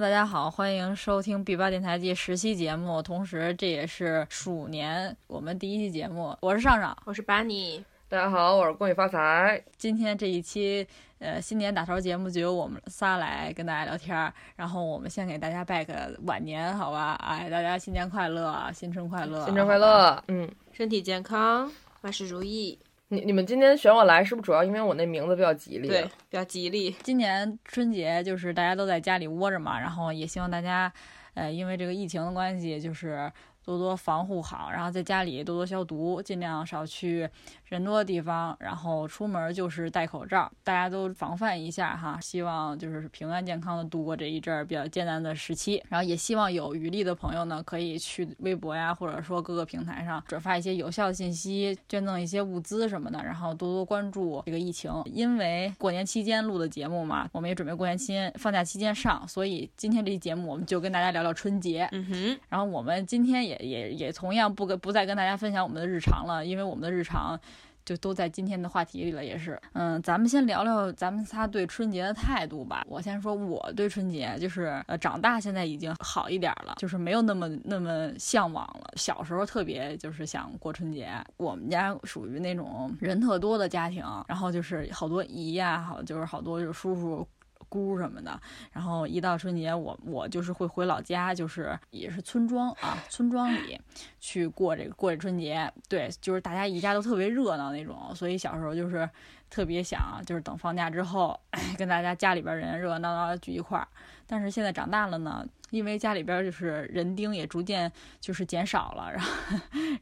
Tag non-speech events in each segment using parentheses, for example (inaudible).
大家好，欢迎收听 B 八电台第十期节目，同时这也是鼠年我们第一期节目。我是上上，我是巴尼。大家好，我是恭喜发财。今天这一期呃新年打头节目就由我们仨来跟大家聊天儿，然后我们先给大家拜个晚年，好吧？哎，大家新年快乐，新春快乐，新春快乐，嗯，身体健康，万事如意。你你们今天选我来，是不是主要因为我那名字比较吉利？对，比较吉利。今年春节就是大家都在家里窝着嘛，然后也希望大家，呃，因为这个疫情的关系，就是多多防护好，然后在家里多多消毒，尽量少去。人多的地方，然后出门就是戴口罩，大家都防范一下哈。希望就是平安健康的度过这一阵儿比较艰难的时期。然后也希望有余力的朋友呢，可以去微博呀，或者说各个平台上转发一些有效信息，捐赠一些物资什么的。然后多多关注这个疫情，因为过年期间录的节目嘛，我们也准备过年期间放假期间上，所以今天这期节目我们就跟大家聊聊春节。嗯哼。然后我们今天也也也同样不跟不再跟大家分享我们的日常了，因为我们的日常。就都在今天的话题里了，也是，嗯，咱们先聊聊咱们仨对春节的态度吧。我先说我对春节，就是呃，长大现在已经好一点了，就是没有那么那么向往了。小时候特别就是想过春节，我们家属于那种人特多的家庭，然后就是好多姨呀，好就是好多就叔叔。姑什么的，然后一到春节，我我就是会回老家，就是也是村庄啊，村庄里 (laughs) 去过这个过这春节。对，就是大家一家都特别热闹那种，所以小时候就是特别想，就是等放假之后，(coughs) 跟大家家里边人热热闹闹聚一块儿。但是现在长大了呢。因为家里边就是人丁也逐渐就是减少了，然后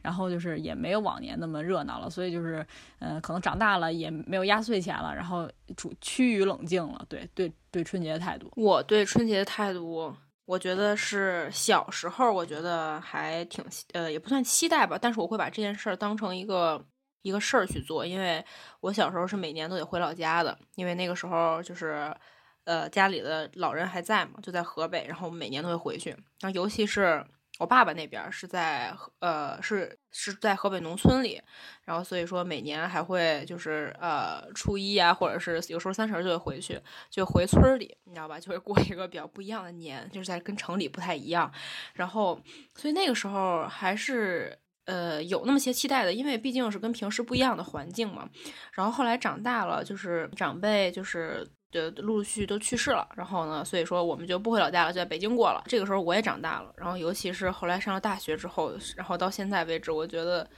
然后就是也没有往年那么热闹了，所以就是，嗯，可能长大了也没有压岁钱了，然后处趋于冷静了。对对对，春节的态度，我对春节的态度，我觉得是小时候我觉得还挺呃，也不算期待吧，但是我会把这件事儿当成一个一个事儿去做，因为我小时候是每年都得回老家的，因为那个时候就是。呃，家里的老人还在嘛，就在河北，然后每年都会回去。然后尤其是我爸爸那边是在呃是是在河北农村里，然后所以说每年还会就是呃初一啊，或者是有时候三十就会回去，就回村里，你知道吧？就会过一个比较不一样的年，就是在跟城里不太一样。然后所以那个时候还是呃有那么些期待的，因为毕竟是跟平时不一样的环境嘛。然后后来长大了，就是长辈就是。就陆陆续续都去世了，然后呢，所以说我们就不回老家了，就在北京过了。这个时候我也长大了，然后尤其是后来上了大学之后，然后到现在为止，我觉得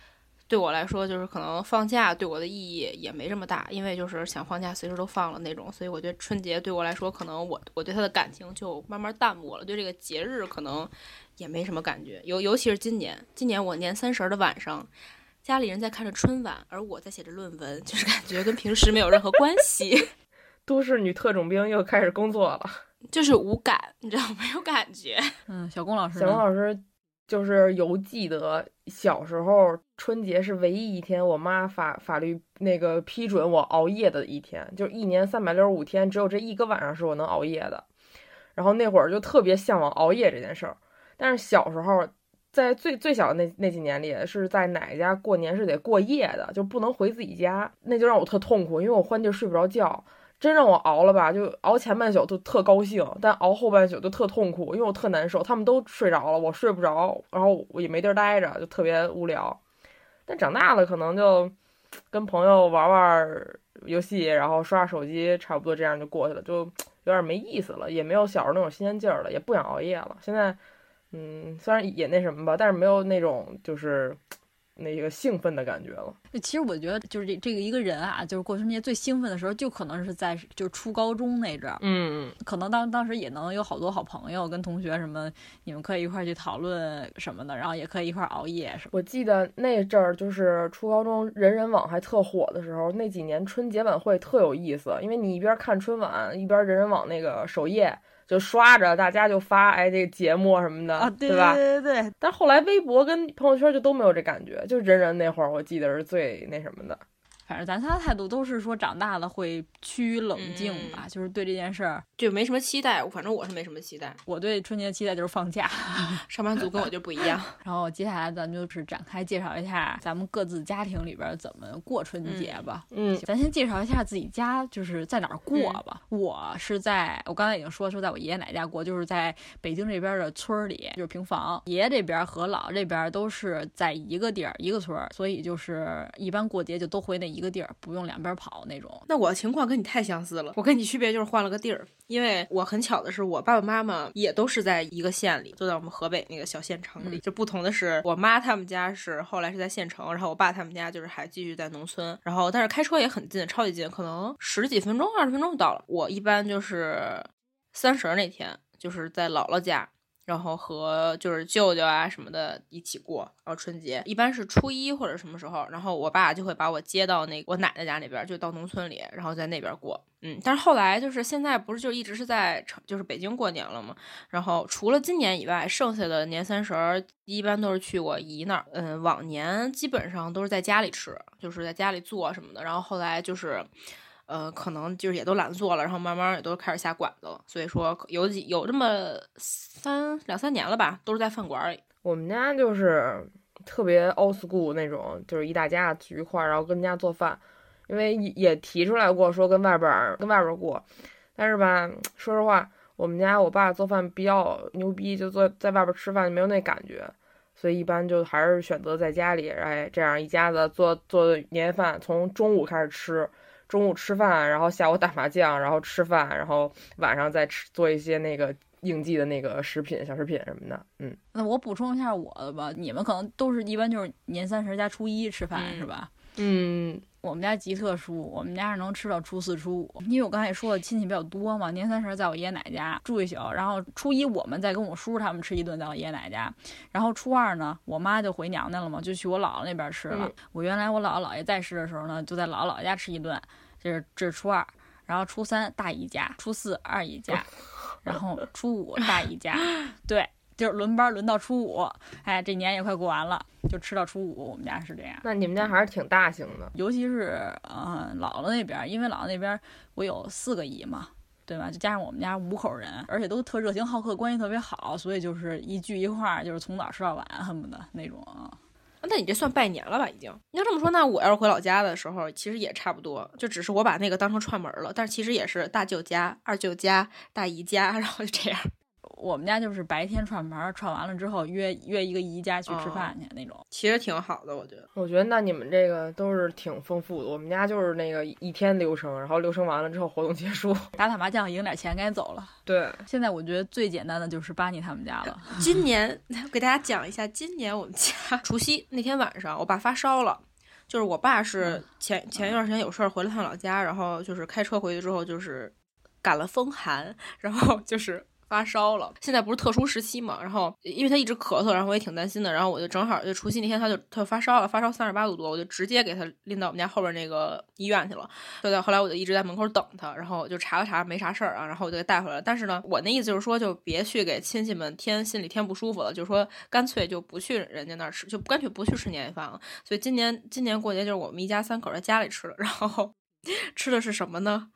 对我来说，就是可能放假对我的意义也没这么大，因为就是想放假随时都放了那种。所以我觉得春节对我来说，可能我我对他的感情就慢慢淡漠了，对这个节日可能也没什么感觉。尤尤其是今年，今年我年三十的晚上，家里人在看着春晚，而我在写着论文，就是感觉跟平时没有任何关系。都市女特种兵又开始工作了，(laughs) 就是无感，你知道 (laughs) 没有感觉。嗯，小龚老师，小龚老师就是犹记得小时候春节是唯一一天，我妈法法律那个批准我熬夜的一天，就一年三百六十五天，只有这一个晚上是我能熬夜的。然后那会儿就特别向往熬夜这件事儿，但是小时候在最最小的那那几年里，是在奶奶家过年是得过夜的，就不能回自己家，那就让我特痛苦，因为我换地睡不着觉。真让我熬了吧，就熬前半宿都特高兴，但熬后半宿就特痛苦，因为我特难受。他们都睡着了，我睡不着，然后我也没地儿待着，就特别无聊。但长大了，可能就跟朋友玩玩游戏，然后刷刷手机，差不多这样就过去了，就有点没意思了，也没有小时候那种新鲜劲儿了，也不想熬夜了。现在，嗯，虽然也那什么吧，但是没有那种就是。那个兴奋的感觉了。其实我觉得，就是这这个一个人啊，就是过春节最兴奋的时候，就可能是在就是初高中那阵儿。嗯，可能当当时也能有好多好朋友跟同学什么，你们可以一块去讨论什么的，然后也可以一块熬夜什么。我记得那阵儿就是初高中人人网还特火的时候，那几年春节晚会特有意思，因为你一边看春晚，一边人人网那个首页。就刷着，大家就发哎，这个节目什么的，对吧？对对对。但后来微博跟朋友圈就都没有这感觉，就人人那会儿，我记得是最那什么的。反正咱仨态度都是说长大了会趋于冷静吧，就是对这件事儿就没什么期待。反正我是没什么期待。我对春节的期待就是放假，(laughs) 上班族跟我就不一样。(laughs) 然后接下来咱们就是展开介绍一下咱们各自家庭里边怎么过春节吧。嗯，咱先介绍一下自己家就是在哪儿过吧。我是在我刚才已经说说在我爷爷奶奶家过，就是在北京这边的村儿里，就是平房。爷爷这边和姥姥这边都是在一个地儿一个村儿，所以就是一般过节就都回那一个地儿，不用两边跑那种。那我的情况跟你太相似了，我跟你区别就是换了个地儿。因为我很巧的是，我爸爸妈妈也都是在一个县里，就在我们河北那个小县城里。就不同的是，我妈他们家是后来是在县城，然后我爸他们家就是还继续在农村。然后但是开车也很近，超级近，可能十几分钟、二十分钟就到了。我一般就是三十那天，就是在姥姥家。然后和就是舅舅啊什么的一起过，然后春节一般是初一或者什么时候，然后我爸就会把我接到那我奶奶家那边，就到农村里，然后在那边过。嗯，但是后来就是现在不是就一直是在城，就是北京过年了吗？然后除了今年以外，剩下的年三十儿一般都是去我姨那儿。嗯，往年基本上都是在家里吃，就是在家里做什么的。然后后来就是。呃，可能就是也都懒得做了，然后慢慢也都开始下馆子了。所以说有几有这么三两三年了吧，都是在饭馆里。我们家就是特别 old school 那种，就是一大家聚一块儿，然后跟人家做饭。因为也提出来过说跟外边跟外边过，但是吧，说实话，我们家我爸做饭比较牛逼，就做在外边吃饭没有那感觉，所以一般就还是选择在家里，哎，这样一家子做做年夜饭，从中午开始吃。中午吃饭，然后下午打麻将，然后吃饭，然后晚上再吃做一些那个应季的那个食品、小食品什么的。嗯，那我补充一下我的吧，你们可能都是一般就是年三十加初一吃饭是吧？嗯，我们家极特殊，我们家是能吃到初四、初五，因为我刚才也说了亲戚比较多嘛。年三十在我爷爷奶奶家住一宿，然后初一我们再跟我叔叔他们吃一顿，在我爷爷奶奶家。然后初二呢，我妈就回娘家了嘛，就去我姥姥那边吃了。我原来我姥姥姥爷在世的时候呢，就在姥姥姥爷家吃一顿。这是这是初二，然后初三大姨家，初四二姨家，(laughs) 然后初五大姨家，对，就是轮班轮到初五，哎，这年也快过完了，就吃到初五，我们家是这样。那你们家还是挺大型的，尤其是嗯姥姥那边，因为姥姥那边我有四个姨嘛，对吧？就加上我们家五口人，而且都特热情好客，关系特别好，所以就是一聚一块儿，就是从早吃到晚，恨不得那种。那你这算拜年了吧？已经。你要这么说，那我要是回老家的时候，其实也差不多，就只是我把那个当成串门了。但是其实也是大舅家、二舅家、大姨家，然后就这样。我们家就是白天串门，串完了之后约约一个姨家去吃饭去那种，其实挺好的，我觉得。我觉得那你们这个都是挺丰富的。我们家就是那个一天流程，然后流程完了之后活动结束，(laughs) 打打麻将赢点钱该走了。对，现在我觉得最简单的就是巴尼他们家了。今年 (laughs) 给大家讲一下，今年我们家除夕那天晚上，我爸发烧了，就是我爸是前前一段时间有事儿回了趟老家，然后就是开车回去之后就是感了风寒，然后就是。发烧了，现在不是特殊时期嘛，然后因为他一直咳嗽，然后我也挺担心的，然后我就正好就除夕那天他就他就发烧了，发烧三十八度多，我就直接给他拎到我们家后边那个医院去了。对，后来我就一直在门口等他，然后就查了查没啥事儿啊，然后我就给带回来。但是呢，我那意思就是说，就别去给亲戚们添心里添不舒服了，就是说干脆就不去人家那儿吃，就干脆不去吃年夜饭了。所以今年今年过节就是我们一家三口在家里吃的，然后 (laughs) 吃的是什么呢？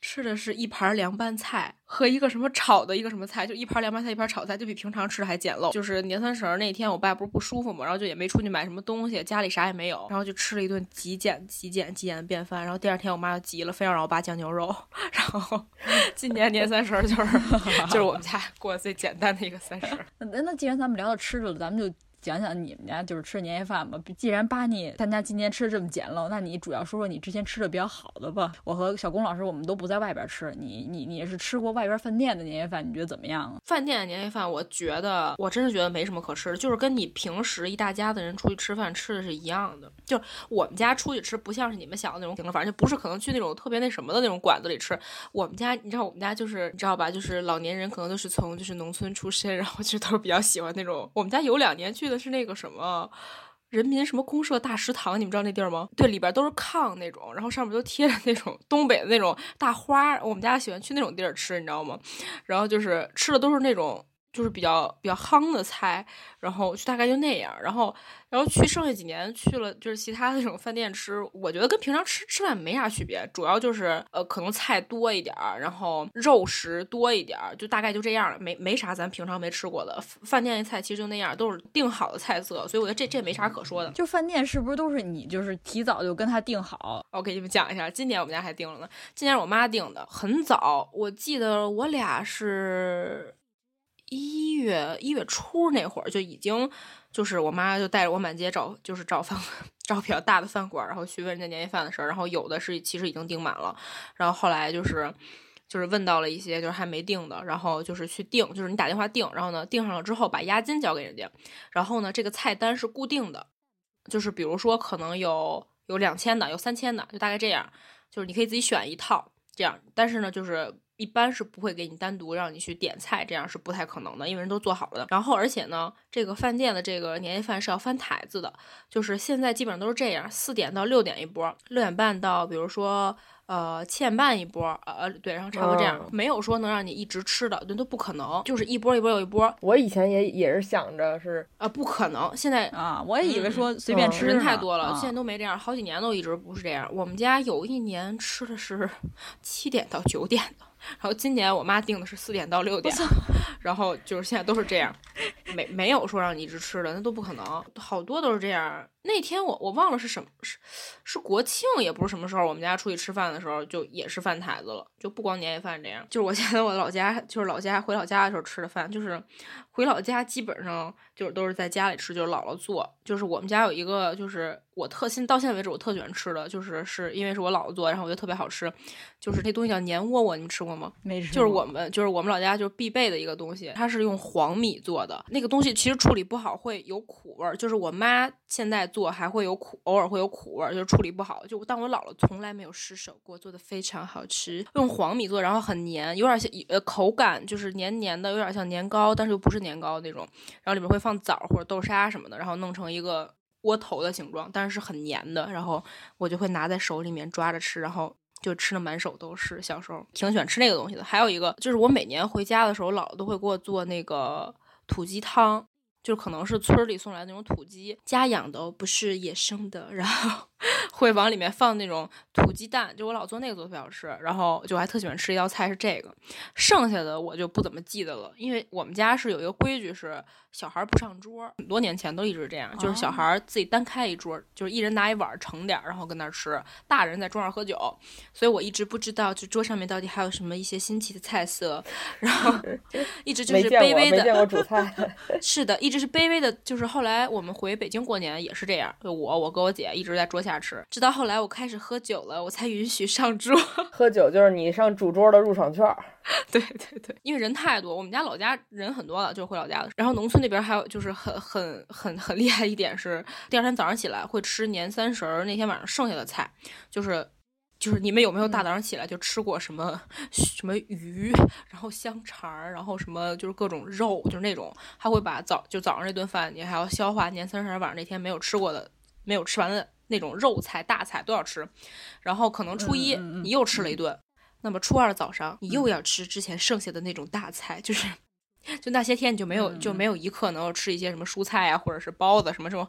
吃的是一盘凉拌菜和一个什么炒的一个什么菜，就一盘凉拌菜，一盘炒菜，就比平常吃的还简陋。就是年三十那天，我爸不是不舒服嘛，然后就也没出去买什么东西，家里啥也没有，然后就吃了一顿极简、极简、极简的便饭。然后第二天我妈就急了，非要让我爸酱牛肉。(laughs) 然后 (laughs) 今年年三十就是 (laughs) 就是我们家过最简单的一个三十。那那既然咱们聊到吃的了，咱们就。讲讲你们家就是吃年夜饭吧。既然巴尼他家今年吃的这么简陋，那你主要说说你之前吃的比较好的吧。我和小龚老师我们都不在外边吃，你你你是吃过外边饭店的年夜饭，你觉得怎么样？饭店的年夜饭，我觉得我真是觉得没什么可吃的，就是跟你平时一大家子人出去吃饭吃的是一样的。就我们家出去吃，不像是你们想的那种，反正就不是可能去那种特别那什么的那种馆子里吃。我们家你知道我们家就是你知道吧，就是老年人可能都是从就是农村出身，然后其实都是比较喜欢那种。我们家有两年去的是那个什么。人民什么公社大食堂，你们知道那地儿吗？对，里边都是炕那种，然后上面都贴着那种东北的那种大花。我们家喜欢去那种地儿吃，你知道吗？然后就是吃的都是那种就是比较比较夯的菜，然后就大概就那样，然后然后去剩下几年去了就是其他的那种饭店吃，我觉得跟平常吃吃饭没啥区别，主要就是呃可能菜多一点儿，然后肉食多一点儿，就大概就这样了，没没啥咱平常没吃过的饭店的菜，其实就那样，都是定好的菜色，所以我觉得这这没啥可说的。就饭店是不是都是你就是提早就跟他定好？我给你们讲一下，今年我们家还定了呢，今年我妈定的，很早，我记得我俩是。一月一月初那会儿就已经，就是我妈就带着我满街找，就是找饭 (laughs) 找比较大的饭馆，然后去问人家年夜饭的事儿，然后有的是其实已经订满了，然后后来就是就是问到了一些就是还没订的，然后就是去订，就是你打电话订，然后呢订上了之后把押金交给人家，然后呢这个菜单是固定的，就是比如说可能有有两千的，有三千的，就大概这样，就是你可以自己选一套这样，但是呢就是。一般是不会给你单独让你去点菜，这样是不太可能的，因为人都做好了的。然后，而且呢，这个饭店的这个年夜饭是要翻台子的，就是现在基本上都是这样，四点到六点一波，六点半到，比如说。呃，七点半一波，呃，对，然后差不多这样，没有说能让你一直吃的，那都不可能，就是一波一波又一波。我以前也也是想着是，啊，不可能，现在啊，我也以为说随便吃，人太多了，现在都没这样，好几年都一直不是这样。我们家有一年吃的是七点到九点的，然后今年我妈定的是四点到六点，然后就是现在都是这样，没没有说让你一直吃的，那都不可能，好多都是这样。那天我我忘了是什么是是国庆也不是什么时候，我们家出去吃饭的时候就也是饭台子了，就不光年夜饭这样。就是我 (laughs) 现在我老家就是老家回老家的时候吃的饭，就是回老家基本上就是都是在家里吃，就是姥姥做。就是我们家有一个就是我特现到现在为止我特喜欢吃的就是是因为是我姥姥做，然后我觉得特别好吃，就是那东西叫年窝窝，你们吃过吗？没吃。就是我们就是我们老家就是必备的一个东西，它是用黄米做的，那个东西其实处理不好会有苦味儿，就是我妈现在。做还会有苦，偶尔会有苦味，就是处理不好。就但我姥姥从来没有失手过，做的非常好吃。用黄米做，然后很黏，有点像呃口感就是黏黏的，有点像年糕，但是又不是年糕那种。然后里面会放枣或者豆沙什么的，然后弄成一个窝头的形状，但是是很黏的。然后我就会拿在手里面抓着吃，然后就吃的满手都是。小时候挺喜欢吃那个东西的。还有一个就是我每年回家的时候，姥姥都会给我做那个土鸡汤。就可能是村里送来那种土鸡，家养的不是野生的，然后 (laughs) 会往里面放那种土鸡蛋，就我老做那个做特别好吃，然后就还特喜欢吃一道菜是这个，剩下的我就不怎么记得了，因为我们家是有一个规矩是。小孩不上桌，很多年前都一直这样，就是小孩自己单开一桌，就是一人拿一碗盛点儿，然后跟那儿吃，大人在桌上喝酒。所以我一直不知道，就桌上面到底还有什么一些新奇的菜色，然后 (laughs) 一直就是卑微的。没见过煮菜。(laughs) 是的，一直是卑微的。就是后来我们回北京过年也是这样，就我、我跟、我姐一直在桌下吃，直到后来我开始喝酒了，我才允许上桌。(laughs) 喝酒就是你上主桌的入场券。(laughs) 对对对，因为人太多，我们家老家人很多了，就是回老家的。然后农村那边还有就是很很很很厉害一点是，第二天早上起来会吃年三十儿那天晚上剩下的菜，就是就是你们有没有大早上起来就吃过什么什么鱼，然后香肠儿，然后什么就是各种肉，就是那种还会把早就早上这顿饭你还要消化年三十晚上那天没有吃过的没有吃完的那种肉菜大菜都要吃，然后可能初一你又吃了一顿。那么初二早上，你又要吃之前剩下的那种大菜，就是，就那些天你就没有就没有一刻能够吃一些什么蔬菜啊，或者是包子什么这种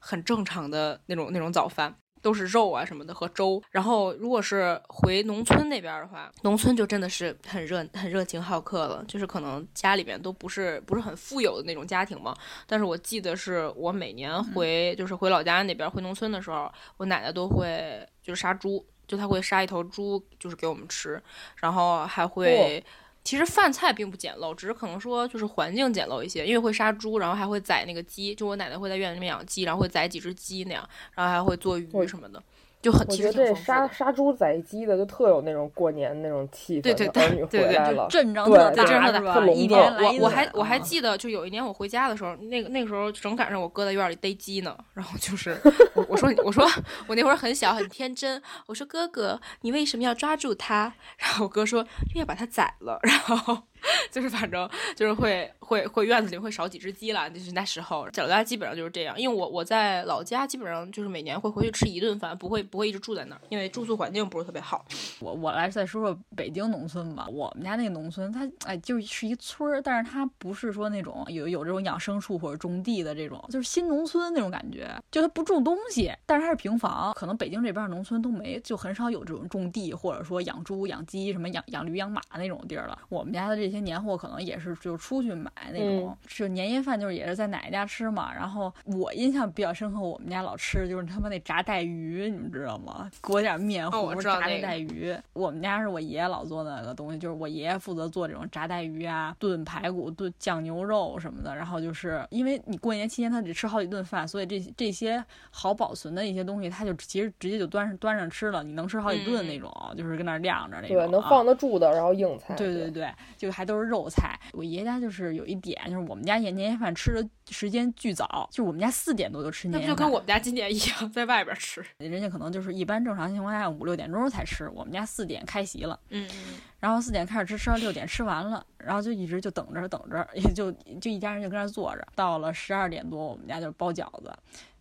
很正常的那种那种早饭，都是肉啊什么的和粥。然后如果是回农村那边的话，农村就真的是很热很热情好客了，就是可能家里边都不是不是很富有的那种家庭嘛。但是我记得是我每年回就是回老家那边回农村的时候，我奶奶都会就是杀猪。就他会杀一头猪，就是给我们吃，然后还会，其实饭菜并不简陋，只是可能说就是环境简陋一些，因为会杀猪，然后还会宰那个鸡，就我奶奶会在院子里面养鸡，然后会宰几只鸡那样，然后还会做鱼什么的。就很，我觉得这杀杀猪宰鸡的就特有那种过年那种气氛。对对对对对，阵仗特大，是吧？一年我我还我还记得，就有一年我回家的时候，那个那个时候正赶上我哥在院里逮鸡呢，然后就是我我说我说我那会儿很小很天真，我说哥哥你为什么要抓住它？(laughs) 然后我哥说因为要把它宰了，然后 (laughs) 就是反正就是会会会院子里会少几只鸡了，就是那时候老家基本上就是这样。因为我我在老家基本上就是每年会回去吃一顿饭，不会不会一直住在那儿，因为住宿环境不是特别好。我我来再说说北京农村吧，我们家那个农村，它哎就是一村儿，但是它不是说那种有有这种养生树或者种地的这种，就是新农村那种感觉，就它不种东西，但是它是平房。可能北京这边农村都没，就很少有这种种地或者说养猪养鸡什么养养驴养马那种地儿了。我们家的这些年货可能也是就出去买那种，就年夜饭就是也是在奶奶家吃嘛。然后我印象比较深刻，我们家老吃就是他妈那炸带鱼，你们知道吗？裹点面糊炸那带鱼。我们家是我爷爷老做那个东西，就是我爷爷负责做这种炸带鱼啊、炖排骨、炖酱牛肉什么的。然后就是因为你过年期间他得吃好几顿饭，所以这这些好保存的一些东西，他就其实直接就端上端上吃了，你能吃好几顿那种，就是跟那晾着那种。对，能放得住的，然后硬菜。对对对，就还都是肉菜。我爷爷家就是有一点，就是我们家年年夜饭吃的时间巨早，就我们家四点多就吃年夜饭。那就跟我们家今年一样，在外边吃。(laughs) 人家可能就是一般正常情况下五六点钟才吃，我们家四点开席了。嗯嗯。然后四点开始吃，吃到六点吃完了，然后就一直就等着等着，也就就一家人就跟那坐着。到了十二点多，我们家就包饺子。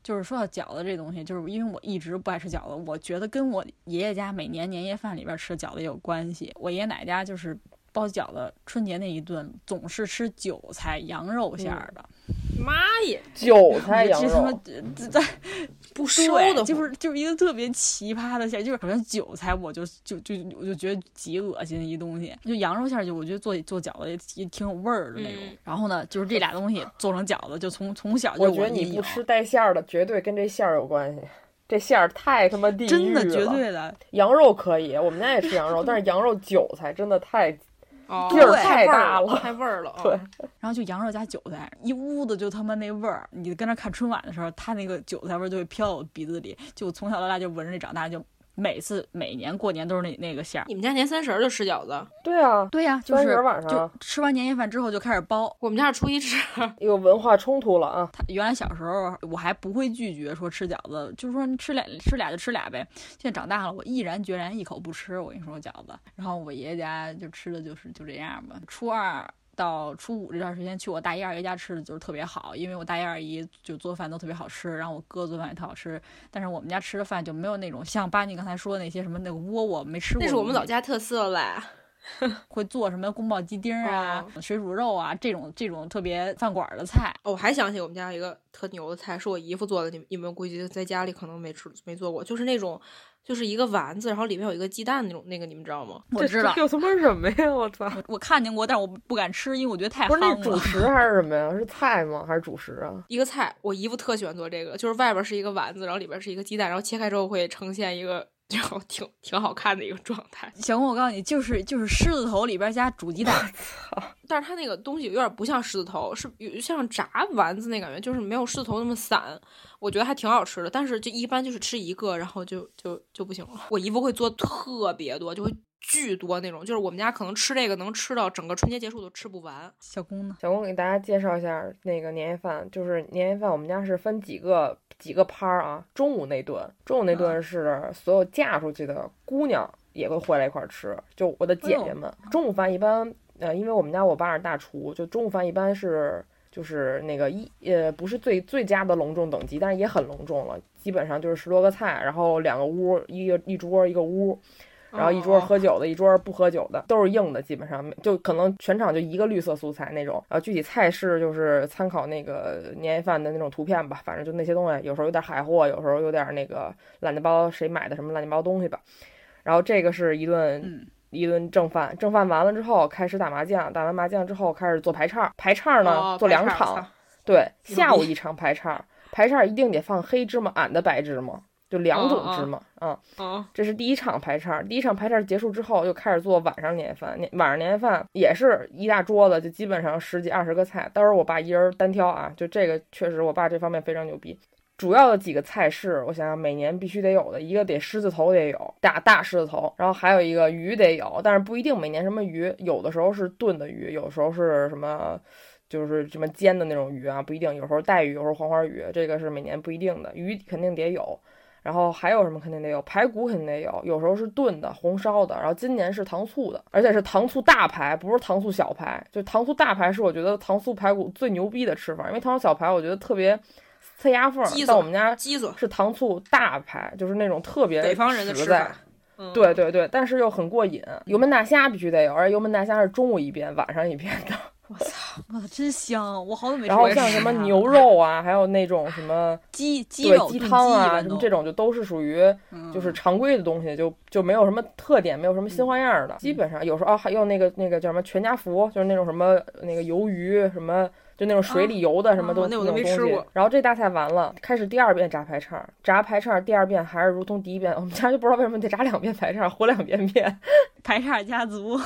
就是说到饺子这东西，就是因为我一直不爱吃饺子，我觉得跟我爷爷家每年年夜饭里边吃饺子也有关系。我爷爷奶奶家就是包饺子，春节那一顿总是吃韭菜羊肉馅儿的。妈耶，韭菜羊肉，在不收的，就是就是一个特别奇葩的馅儿，就是首先韭菜，我就就就我就觉得极恶心的一东西。就羊肉馅儿，就我觉得做做饺子也也挺有味儿的那种。然后呢，就是这俩东西做成饺子，就从从小就我觉得你不吃带馅儿的，绝对跟这馅儿有关系。这馅儿太他妈地狱了，真的绝对的。羊肉可以，我们家也吃羊肉，但是羊肉韭菜真的太。劲儿太大了，太味儿了。(laughs) 对，然后就羊肉加韭菜，一屋子就他妈那味儿。你跟那看春晚的时候，他那个韭菜味儿就会飘到我鼻子里。就从小到大就闻着那长大，就每次每年过年都是那那个馅儿。你们家年三十就吃饺子？对啊，对呀，就是晚上就吃完年夜饭之后就开始包。我们家是初一吃，有文化冲突了啊！他原来小时候我还不会拒绝说吃饺子，就是说你吃俩吃俩就吃俩呗。现在长大了，我毅然决然一口不吃。我跟你说饺子，然后我爷爷家就吃的就是就这样吧。初二到初五这段时间去我大姨二姨家吃的就是特别好，因为我大姨二姨就做饭都特别好吃，然后我哥做饭也特好吃。但是我们家吃的饭就没有那种像巴尼刚才说的那些什么那个窝窝没吃过。那是我们老家特色嘞。会做什么宫保鸡丁啊、水煮肉啊这种这种特别饭馆的菜。哦，我还想起我们家一个特牛的菜，是我姨夫做的。你你们估计在家里可能没吃没做过，就是那种就是一个丸子，然后里面有一个鸡蛋那种那个，你们知道吗？我知道。有他妈什么呀？我操！我看见过，但是我不敢吃，因为我觉得太不是那主食还是什么呀？是菜吗？还是主食啊？一个菜，我姨夫特喜欢做这个，就是外边是一个丸子，然后里边是一个鸡蛋，然后切开之后会呈现一个。就挺挺好看的一个状态。小公，我告诉你，就是就是狮子头里边加煮鸡蛋。(laughs) 但是它那个东西有点不像狮子头，是有像炸丸子那感觉，就是没有狮子头那么散。我觉得还挺好吃的，但是就一般就是吃一个，然后就就就不行了。我姨夫会做特别多，就会巨多那种，就是我们家可能吃这个能吃到整个春节结束都吃不完。小公呢？小公给大家介绍一下那个年夜饭，就是年夜饭我们家是分几个。几个拍儿啊，中午那顿，中午那顿是所有嫁出去的姑娘也会回来一块儿吃，就我的姐姐们。中午饭一般，呃，因为我们家我爸是大厨，就中午饭一般是就是那个一呃不是最最佳的隆重等级，但是也很隆重了，基本上就是十多个菜，然后两个屋，一个一桌一个屋。然后一桌喝酒的，一桌不喝酒的，都是硬的，基本上就可能全场就一个绿色素菜那种。然后具体菜式就是参考那个年夜饭的那种图片吧，反正就那些东西，有时候有点海货，有时候有点那个乱七八糟谁买的什么乱七八糟东西吧。然后这个是一顿一顿正饭，正饭完了之后开始打麻将，打完麻将之后开始做排叉，排叉呢做两场，对，下午一场排叉，排叉一定得放黑芝麻，俺的白芝麻。就两种芝麻啊，这是第一场排叉。第一场排叉结束之后，又开始做晚上年夜饭。年晚上年夜饭也是一大桌子，就基本上十几二十个菜，到时候我爸一人单挑啊。就这个确实，我爸这方面非常牛逼。主要的几个菜式，我想想，每年必须得有的一个得狮子头得有，大大狮子头，然后还有一个鱼得有，但是不一定每年什么鱼，有的时候是炖的鱼，有时候是什么，就是什么煎的那种鱼啊，不一定。有时候带鱼，有时候黄花鱼，这个是每年不一定的。鱼肯定得有。然后还有什么肯定得有排骨，肯定得有，有时候是炖的、红烧的。然后今年是糖醋的，而且是糖醋大排，不是糖醋小排。就糖醋大排是我觉得糖醋排骨最牛逼的吃法，因为糖醋小排我觉得特别塞牙缝儿。但我们家鸡子是糖醋大排，就是那种特别北方人的吃在。法。对对对，但是又很过瘾。油焖大虾必须得有，而且油焖大虾是中午一遍，晚上一遍的。我操，我操，真香！我好久没吃然后像什么牛肉啊，还有那种什么 (laughs) 鸡鸡肉、鸡汤啊，什么这种就都是属于就是常规的东西，就就没有什么特点，没有什么新花样的。基本上有时候啊，还有那个那个叫什么全家福，就是那种什么那个鱿鱼什么。就那种水里游的什么都那种东西，然后这大菜完了，开始第二遍炸排叉，炸排叉第二遍还是如同第一遍，我们家就不知道为什么得炸两遍排叉，和两遍面，(laughs) 排叉家族，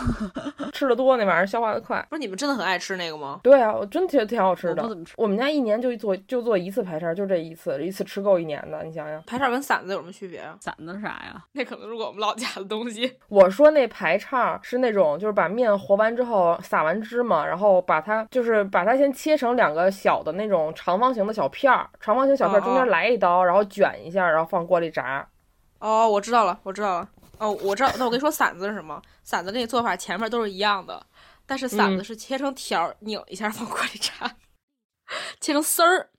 吃的多那玩意儿消化的快。不是你们真的很爱吃那个吗？对啊，我真觉得挺好吃的。不怎么吃。我们家一年就做就做一次排叉，就这一次，一次吃够一年的。你想想，排叉跟馓子有什么区别啊？馓子啥呀？那可能是我们老家的东西。我说那排叉是那种就是把面和完之后撒完芝麻，然后把它就是把它先切成两个。小的那种长方形的小片儿，长方形小片儿中间来一刀，然后卷一下，然后放锅里炸。哦，我知道了，我知道了。哦，我知道。那我跟你说，馓子是什么？馓子跟你做法前面都是一样的，但是馓子是切成条，拧一下放锅里炸，切成丝儿，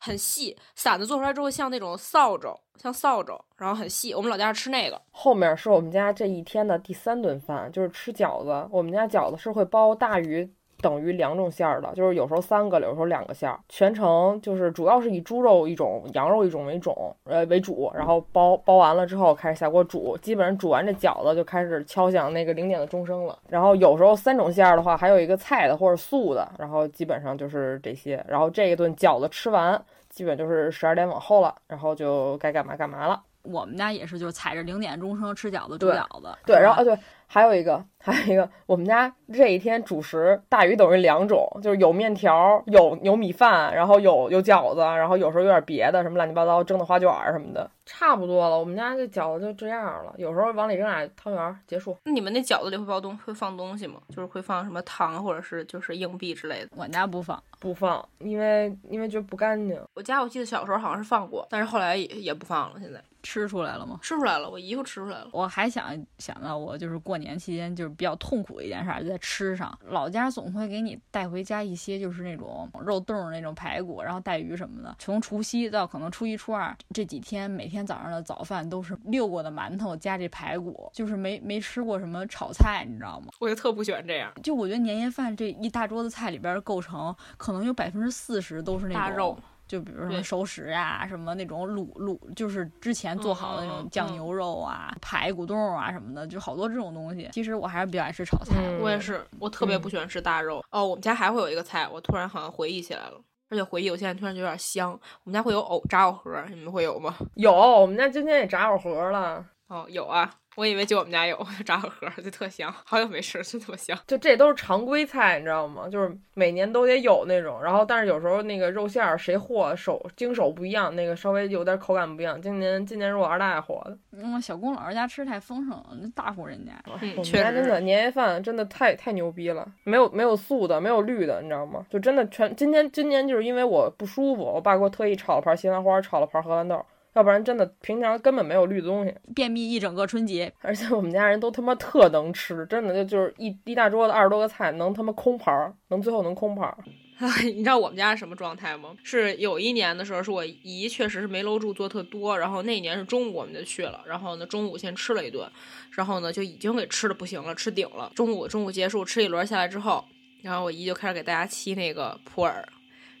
很细。馓子做出来之后像那种扫帚，像扫帚，然后很细。我们老家是吃那个。后面是我们家这一天的第三顿饭，就是吃饺子。我们家饺子是会包大鱼。等于两种馅儿的，就是有时候三个，有时候两个馅儿。全程就是主要是以猪肉一种、羊肉一种为种，呃为主，然后包包完了之后开始下锅煮，基本上煮完这饺子就开始敲响那个零点的钟声了。然后有时候三种馅儿的话，还有一个菜的或者素的，然后基本上就是这些。然后这一顿饺子吃完，基本就是十二点往后了，然后就该干嘛干嘛了。我们家也是，就是踩着零点钟声吃饺子、煮饺子。对，然后啊对。还有一个，(laughs) 还有一个，我们家这一天主食大于等于两种，就是有面条，有有米饭，然后有有饺子，然后有时候有点别的，什么乱七八糟蒸的花卷什么的，差不多了。我们家这饺子就这样了，有时候往里扔俩汤圆，结束。那你们那饺子里会包东会放东西吗？就是会放什么糖或者是就是硬币之类的？我家不放，不放，因为因为觉得不干净。我家我记得小时候好像是放过，但是后来也也不放了。现在吃出来了吗？吃出来了，我姨夫吃出来了。我还想想到我就是过。年期间就是比较痛苦的一件事，就在吃上。老家总会给你带回家一些，就是那种肉冻那种排骨，然后带鱼什么的。从除夕到可能初一、初二这几天，每天早上的早饭都是溜过的馒头加这排骨，就是没没吃过什么炒菜，你知道吗？我就特不喜欢这样。就我觉得年夜饭这一大桌子菜里边构成，可能有百分之四十都是那种大肉。就比如说熟食呀，什么那种卤卤，就是之前做好的那种酱牛肉啊、排骨冻啊什么的，就好多这种东西。其实我还是比较爱吃炒菜，我也是，我特别不喜欢吃大肉。哦，我们家还会有一个菜，我突然好像回忆起来了，而且回忆我现在突然就有点香。我们家会有藕炸藕盒，你们会有吗？有，我们家今天也炸藕盒了。哦，有啊。我以为就我们家有 (laughs) 炸个盒，就特香，好久没吃，就特香。(laughs) 就这都是常规菜，你知道吗？就是每年都得有那种。然后，但是有时候那个肉馅儿谁和手经手不一样，那个稍微有点口感不一样。今年今年是我二大爷和的。嗯，小龚老师家吃太丰盛了，那大户人家。嗯，我们家真的年夜饭真的太太牛逼了，没有没有素的，没有绿的，你知道吗？就真的全今天今年就是因为我不舒服，我爸给我特意炒了盘西兰花，炒了盘荷兰豆。要不然真的平常根本没有绿的东西，便秘一整个春节，而且我们家人都他妈特能吃，真的就就是一一大桌子二十多个菜，能他妈空盘儿，能最后能空盘儿。(laughs) 你知道我们家是什么状态吗？是有一年的时候，是我姨确实是没搂住做特多，然后那年是中午我们就去了，然后呢中午先吃了一顿，然后呢就已经给吃的不行了，吃顶了。中午中午结束吃一轮下来之后，然后我姨就开始给大家沏那个普洱，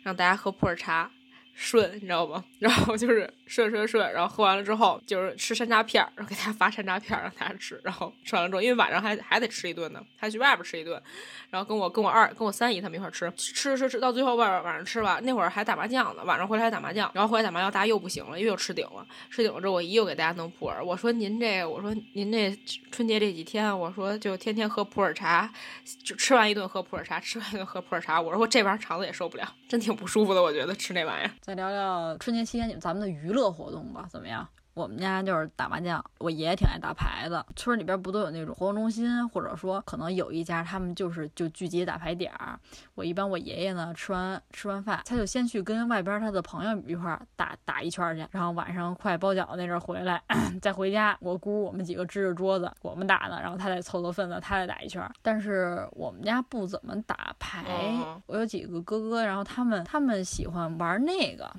让大家喝普洱茶。顺，你知道吗？然后就是顺顺顺，然后喝完了之后就是吃山楂片儿，然后给大家发山楂片儿让大家吃。然后吃完了之后，因为晚上还还得吃一顿呢，还去外边吃一顿。然后跟我跟我二跟我三姨他们一块吃，吃吃吃到最后外边晚上吃吧，那会儿还打麻将呢，晚上回来还打麻将。然后回来打麻将，大家又不行了，因为又吃顶了。吃顶了之后，我姨又给大家弄普洱。我说您这，我说您这春节这几天，我说就天天喝普洱茶，就吃完一顿喝普洱茶，吃完一顿喝普洱茶。我说我这玩意儿肠子也受不了，真挺不舒服的。我觉得吃那玩意儿。再聊聊春节期间咱们的娱乐活动吧，怎么样？我们家就是打麻将，我爷爷挺爱打牌的。村里边不都有那种活动中心，或者说可能有一家他们就是就聚集打牌点儿。我一般我爷爷呢吃完吃完饭，他就先去跟外边他的朋友一块儿打打一圈去，然后晚上快包饺子那阵儿回来 (coughs) 再回家，我姑我们几个支着桌子我们打呢，然后他再凑凑份子，他再打一圈。但是我们家不怎么打牌，我有几个哥哥，然后他们他们喜欢玩那个，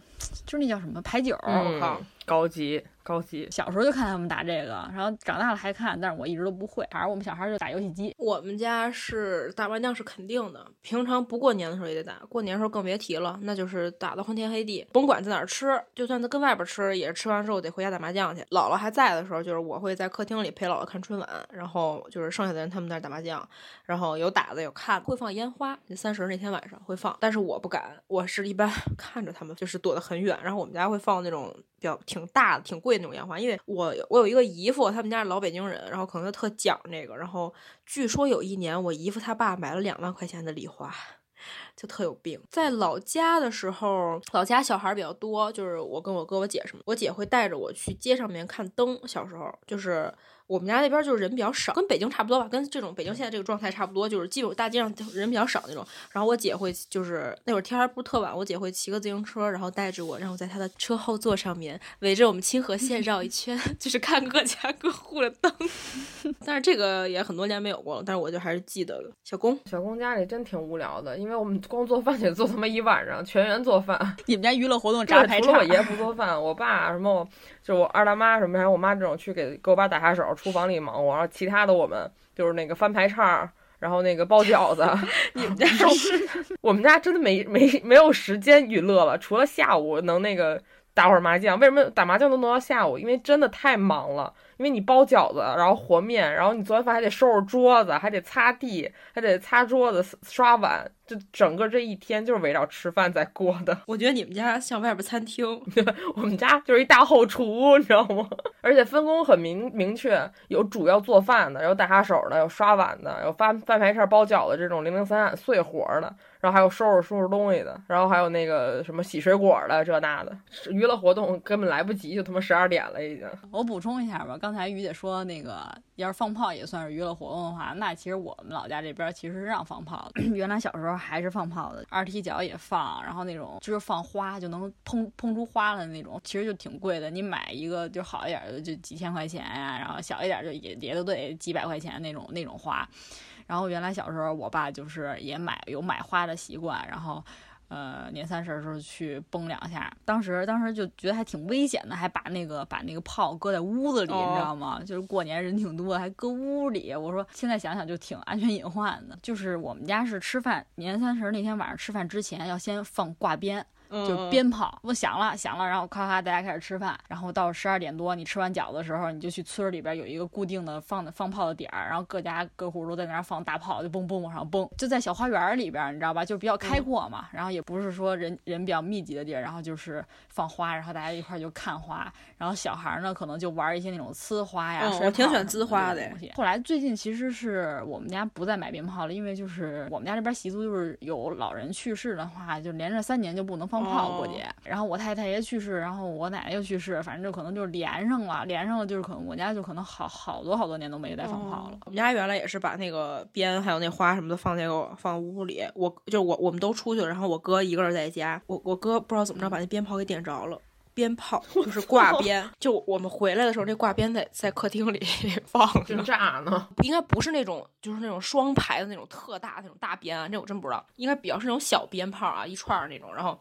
就是那叫什么牌九。我靠，高级。高级，小时候就看他们打这个，然后长大了还看，但是我一直都不会。反正我们小孩就打游戏机。我们家是打麻将是肯定的，平常不过年的时候也得打，过年的时候更别提了，那就是打的昏天黑地。甭管在哪儿吃，就算他跟外边吃，也是吃完之后得回家打麻将去。姥姥还在的时候，就是我会在客厅里陪姥姥看春晚，然后就是剩下的人他们在那打麻将，然后有打的有看，会放烟花。三十那天晚上会放，但是我不敢，我是一般 (laughs) 看着他们，就是躲得很远。然后我们家会放那种比较挺大的、挺贵的那种烟花，因为我。我有一个姨父，他们家是老北京人，然后可能就特讲这个，然后据说有一年我姨父他爸买了两万块钱的礼花，就特有病。在老家的时候，老家小孩比较多，就是我跟我哥、我姐什么，我姐会带着我去街上面看灯。小时候就是。我们家那边就是人比较少，跟北京差不多吧，跟这种北京现在这个状态差不多，就是基本大街上人比较少那种。然后我姐会就是那会儿天还不是特晚，我姐会骑个自行车，然后带着我，让我在她的车后座上面围着我们清河县绕一圈，(laughs) 就是看各家各户的灯。(laughs) 但是这个也很多年没有过了，但是我就还是记得了。小公，小公家里真挺无聊的，因为我们光做饭得做他妈一晚上，全员做饭。(laughs) 你们家娱乐活动炸排除了我爷不做饭，我爸什么。就我二大妈什么，还有我妈这种去给给我爸打下手，厨房里忙活，然后其他的我们就是那个翻排叉，然后那个包饺子。(laughs) 你们家 (laughs) 是？我们家真的没没没有时间娱乐了，除了下午能那个打会儿麻将。为什么打麻将都能到下午？因为真的太忙了。因为你包饺子，然后和面，然后你做完饭还得收拾桌子，还得擦地，还得擦桌子、刷碗，就整个这一天就是围绕吃饭在过的。(laughs) 我觉得你们家像外边餐厅，(laughs) 我们家就是一大后厨，你知道吗？(laughs) 而且分工很明明确，有主要做饭的，有打下手的，有刷碗的，有翻翻排叉、包饺子这种零零散散碎活的，然后还有收拾收拾东西的，然后还有那个什么洗水果的这那的，娱乐活动根本来不及，就他妈十二点了已经。我补充一下吧，刚。刚才于姐说那个，要是放炮也算是娱乐活动的话，那其实我们老家这边其实是让放炮的。(clears throat) 原来小时候还是放炮的，二踢脚也放，然后那种就是放花就能砰砰出花的那种，其实就挺贵的。你买一个就好一点的就几千块钱呀，然后小一点就也也都得几百块钱那种那种花。然后原来小时候我爸就是也买有买花的习惯，然后。呃，年三十的时候去崩两下，当时当时就觉得还挺危险的，还把那个把那个炮搁在屋子里，你知道吗？就是过年人挺多，还搁屋里。我说现在想想就挺安全隐患的。就是我们家是吃饭，年三十那天晚上吃饭之前要先放挂鞭。就鞭炮，我响了响了，然后咔咔大家开始吃饭，然后到十二点多，你吃完饺子的时候，你就去村里边有一个固定的放的放炮的点儿，然后各家各户都在那儿放大炮，就嘣嘣往上蹦，就在小花园里边，你知道吧？就比较开阔嘛，然后也不是说人人比较密集的地儿，然后就是放花，然后大家一块就看花，然后小孩呢可能就玩一些那种呲花呀，我挺喜欢呲花的东西。后来最近其实是我们家不再买鞭炮了，因为就是我们家这边习俗就是有老人去世的话，就连着三年就不能放炮过节。然后我太太爷去世，然后我奶奶又去世，反正就可能就是连上了，连上了就是可能我家就可能好好多好多年都没再放炮了。我们家原来也是把那个鞭还有那花什么的放那个放屋里，我就我我们都出去了，然后我哥一个人在家，我我哥不知道怎么着把那鞭炮给点着了，鞭炮 (laughs) 就是挂鞭，就我们回来的时候那挂鞭在在客厅里 (laughs) 放着炸呢，应该不是那种就是那种双排的那种特大那种大鞭啊，这我真不知道，应该比较是那种小鞭炮啊，一串那种，然后。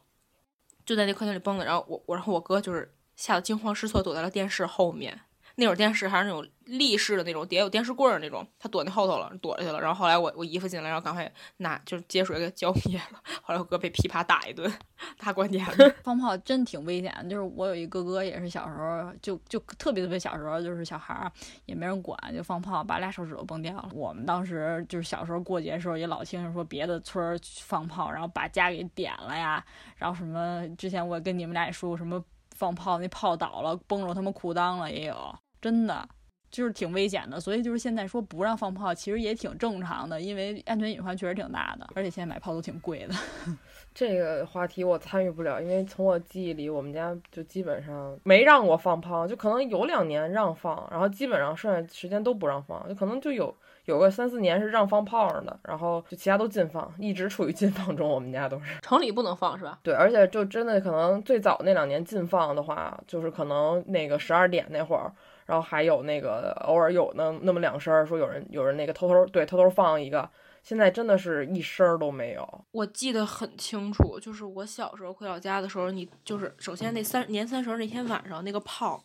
就在那客厅里蹦的，然后我我然后我哥就是吓得惊慌失措，躲在了电视后面。那会儿电视还是那种立式的那种，底下有电视柜儿那种，他躲那后头了，躲着去了。然后后来我我姨夫进来，然后赶快拿就是接水给浇灭了。后来我哥被噼啪打一顿，大过年的放炮真挺危险。就是我有一哥哥也是小时候就就特别特别小时候就是小孩儿也没人管就放炮把俩手指头崩掉了。我们当时就是小时候过节的时候也老听说别的村儿放炮，然后把家给点了呀。然后什么之前我跟你们俩也说过什么放炮那炮倒了崩着他们裤裆了也有。真的，就是挺危险的。所以就是现在说不让放炮，其实也挺正常的，因为安全隐患确实挺大的，而且现在买炮都挺贵的。(laughs) 这个话题我参与不了，因为从我记忆里，我们家就基本上没让过放炮，就可能有两年让放，然后基本上剩下时间都不让放，就可能就有有个三四年是让放炮上的，然后就其他都禁放，一直处于禁放中。我们家都是城里不能放是吧？对，而且就真的可能最早那两年禁放的话，就是可能那个十二点那会儿，然后还有那个偶尔有那那么两声，说有人有人那个偷偷对偷偷放一个。现在真的是一声都没有。我记得很清楚，就是我小时候回老家的时候，你就是首先那三年三十那天晚上，那个炮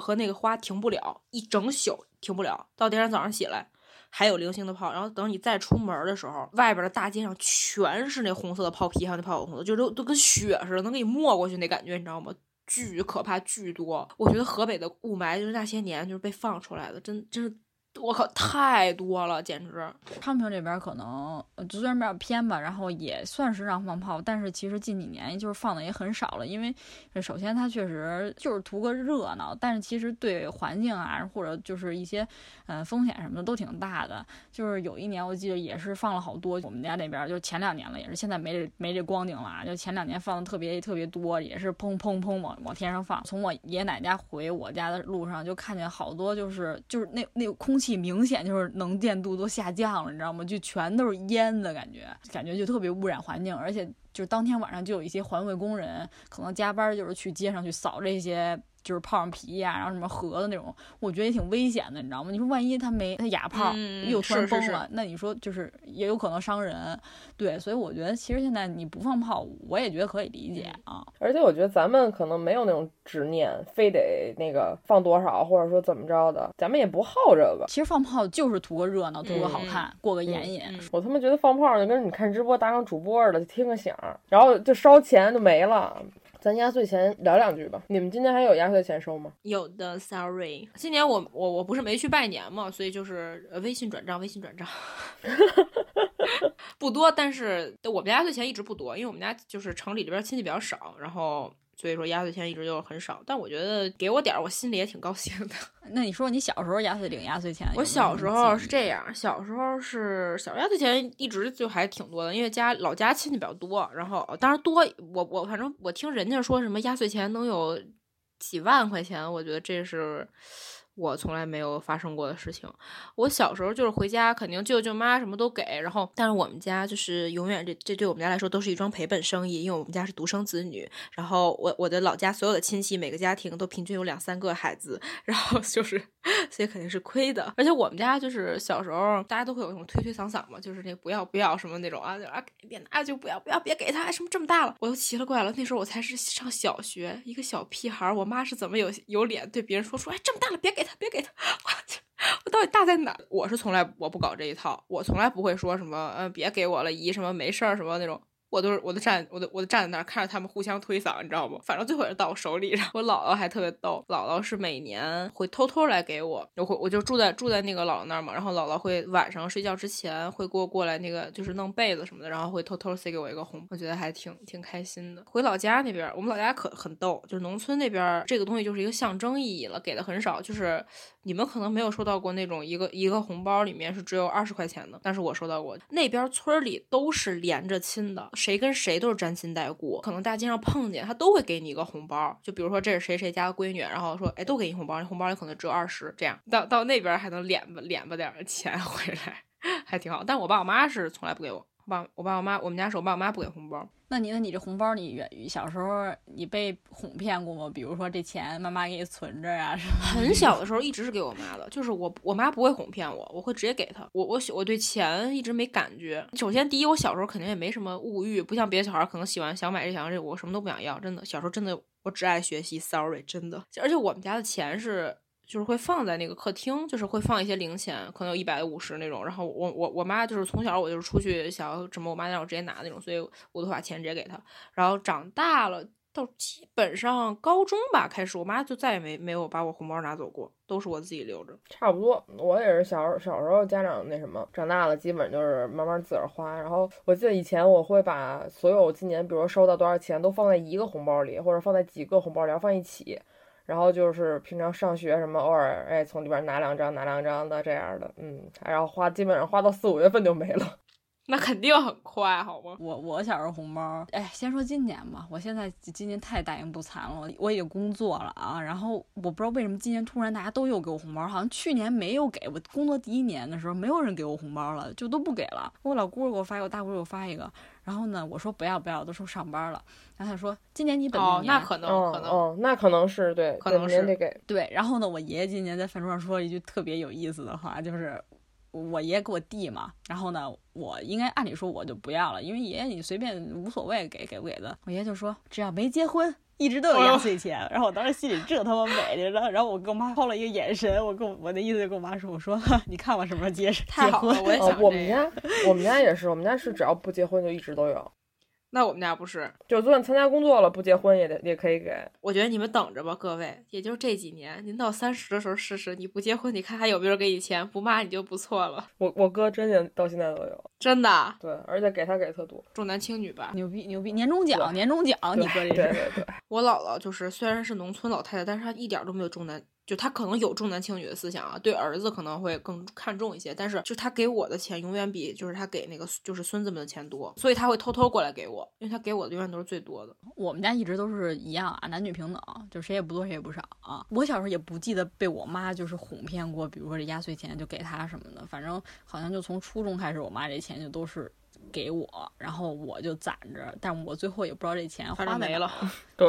和那个花停不了，一整宿停不了。到第二天早上起来还有零星的炮，然后等你再出门的时候，外边的大街上全是那红色的炮皮，还有那炮红色，就都都跟血似的，能给你没过去那感觉，你知道吗？巨可怕，巨多。我觉得河北的雾霾就是那些年就是被放出来的，真真是。我靠，太多了，简直！昌平这边可能虽然比较偏吧，然后也算是让放炮，但是其实近几年就是放的也很少了，因为首先它确实就是图个热闹，但是其实对环境啊或者就是一些嗯风险什么的都挺大的。就是有一年我记得也是放了好多，我们家那边就前两年了，也是现在没这没这光景了，就前两年放的特别特别多，也是砰砰砰往往天上放。从我爷爷奶奶家回我家的路上就看见好多，就是就是那那个空气。气明显就是能见度都下降了，你知道吗？就全都是烟的感觉，感觉就特别污染环境，而且就是当天晚上就有一些环卫工人可能加班，就是去街上去扫这些。就是泡上皮呀，然后什么盒的那种，我觉得也挺危险的，你知道吗？你说万一他没他哑炮，又突然崩了，那你说就是也有可能伤人。对，所以我觉得其实现在你不放炮，我也觉得可以理解啊。而且我觉得咱们可能没有那种执念，非得那个放多少，或者说怎么着的，咱们也不好这个。其实放炮就是图个热闹，图个好看，过个眼瘾。我他妈觉得放炮就跟你看直播打赏主播似的，听个响，然后就烧钱就没了。咱压岁钱聊两句吧。你们今年还有压岁钱收吗？有的，sorry。今年我我我不是没去拜年嘛，所以就是微信转账，微信转账，(laughs) 不多。但是我们压岁钱一直不多，因为我们家就是城里这边亲戚比较少，然后。所以说压岁钱一直就很少，但我觉得给我点儿，我心里也挺高兴的。(laughs) 那你说你小时候压岁领压岁钱？我小时候是这样，小时候是小压岁钱一直就还挺多的，因为家老家亲戚比较多，然后当然多，我我反正我听人家说什么压岁钱能有几万块钱，我觉得这是。我从来没有发生过的事情。我小时候就是回家，肯定舅舅妈什么都给。然后，但是我们家就是永远这这对我们家来说都是一桩赔本生意，因为我们家是独生子女。然后我我的老家所有的亲戚每个家庭都平均有两三个孩子，(laughs) 然后就是，所以肯定是亏的。而且我们家就是小时候大家都会有那种推推搡搡嘛，就是那不要不要什么那种啊就啊别拿就不要不要别给他什么这么大了，我都奇了怪了。那时候我才是上小学，一个小屁孩，我妈是怎么有有脸对别人说出哎这么大了别给。别给他，我，(laughs) 我到底大在哪？我是从来我不搞这一套，我从来不会说什么，嗯，别给我了，姨什么没事儿什么那种。我都是我都站我都我都站在那儿看着他们互相推搡，你知道不？反正最后也是到我手里。然后我姥姥还特别逗，姥姥是每年会偷偷来给我，我会我就住在住在那个姥姥那儿嘛。然后姥姥会晚上睡觉之前会给我过来那个就是弄被子什么的，然后会偷偷塞给我一个红，我觉得还挺挺开心的。回老家那边，我们老家可很逗，就是农村那边这个东西就是一个象征意义了，给的很少。就是你们可能没有收到过那种一个一个红包里面是只有二十块钱的，但是我收到过。那边村里都是连着亲的。谁跟谁都是沾亲带故，可能大街上碰见他都会给你一个红包，就比如说这是谁谁家的闺女，然后说哎都给你红包，红包里可能只有二十，这样到到那边还能敛吧敛吧点钱回来，(laughs) 还挺好。但我爸我妈是从来不给我。爸，我爸我妈，我们家是我爸我妈不给红包。那你，那你这红包，你原小时候你被哄骗过吗？比如说这钱妈妈给你存着呀什么？很小的时候一直是给我妈的，就是我我妈不会哄骗我，我会直接给她。我我我对钱一直没感觉。首先第一，我小时候肯定也没什么物欲，不像别的小孩可能喜欢想买这想要这，我什么都不想要。真的，小时候真的我只爱学习，sorry，真的。而且我们家的钱是。就是会放在那个客厅，就是会放一些零钱，可能有一百五十那种。然后我我我妈就是从小我就是出去想要什么，我妈让我直接拿那种，所以我都把钱直接给她。然后长大了到基本上高中吧开始，我妈就再也没没有把我红包拿走过，都是我自己留着。差不多，我也是小时候小时候家长那什么，长大了基本就是慢慢自个儿花。然后我记得以前我会把所有今年比如说收到多少钱都放在一个红包里，或者放在几个红包里要放一起。然后就是平常上学什么，偶尔哎从里边拿两张拿两张的这样的，嗯，然后花基本上花到四五月份就没了。(laughs) 那肯定很快，好吗？我我小时候红包，哎，先说今年吧。我现在今年太大言不惭了，我已经工作了啊。然后我不知道为什么今年突然大家都又给我红包，好像去年没有给我工作第一年的时候，没有人给我红包了，就都不给了。我老姑给我发一个，我大姑给我发一个。然后呢，我说不要不要，都说上班了。然后他说今年你本命年，那可能可能哦，那可能是对，可能是得给对。然后呢，我爷爷今年在饭桌上说了一句特别有意思的话，就是。我爷爷给我弟嘛，然后呢，我应该按理说我就不要了，因为爷爷你随便无所谓给给不给的。我爷爷就说只要没结婚，一直都有压岁钱。然后我当时心里这他妈美的，然后然后我跟我妈抛了一个眼神，我跟我我的意思就跟我妈说，我说 (laughs) 你看我什么时候结结婚？我也想我们家我们家也是，我们家是只要不结婚就一直都有。那我们家不是，就算参加工作了，不结婚也得也可以给。我觉得你们等着吧，各位，也就这几年，您到三十的时候试试，你不结婚，你看还有没有人给你钱，不骂你就不错了。我我哥真的到现在都有，真的。对，而且给他给特多，重男轻女吧，牛逼牛逼，年终奖年终奖，你哥这是。对对对，(laughs) 我姥姥就是虽然是农村老太太，但是她一点都没有重男。就他可能有重男轻女的思想啊，对儿子可能会更看重一些，但是就他给我的钱永远比就是他给那个就是孙子们的钱多，所以他会偷偷过来给我，因为他给我的永远都是最多的。我们家一直都是一样啊，男女平等，就谁也不多谁也不少啊。我小时候也不记得被我妈就是哄骗过，比如说这压岁钱就给他什么的，反正好像就从初中开始，我妈这钱就都是。给我，然后我就攒着，但我最后也不知道这钱花没了。对，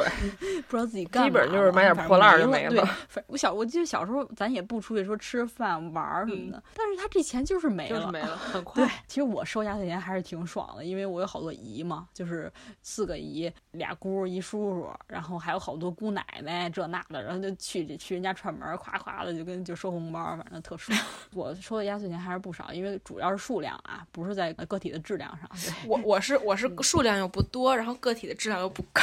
不知道自己干基本就是买点破烂就没了。对，我小我记得小时候咱也不出去说吃饭玩什么的，但是他这钱就是没了，没了，(laughs) 很快。对，其实我收压岁钱还是挺爽的，因为我有好多姨嘛，就是四个姨，俩姑一叔叔，然后还有好多姑奶奶这那的，然后就去去人家串门，夸夸的就跟就收红包，反正特爽。(laughs) 我收的压岁钱还是不少，因为主要是数量啊，不是在个体的质量。(laughs) 我我是我是数量又不多，然后个体的质量又不高。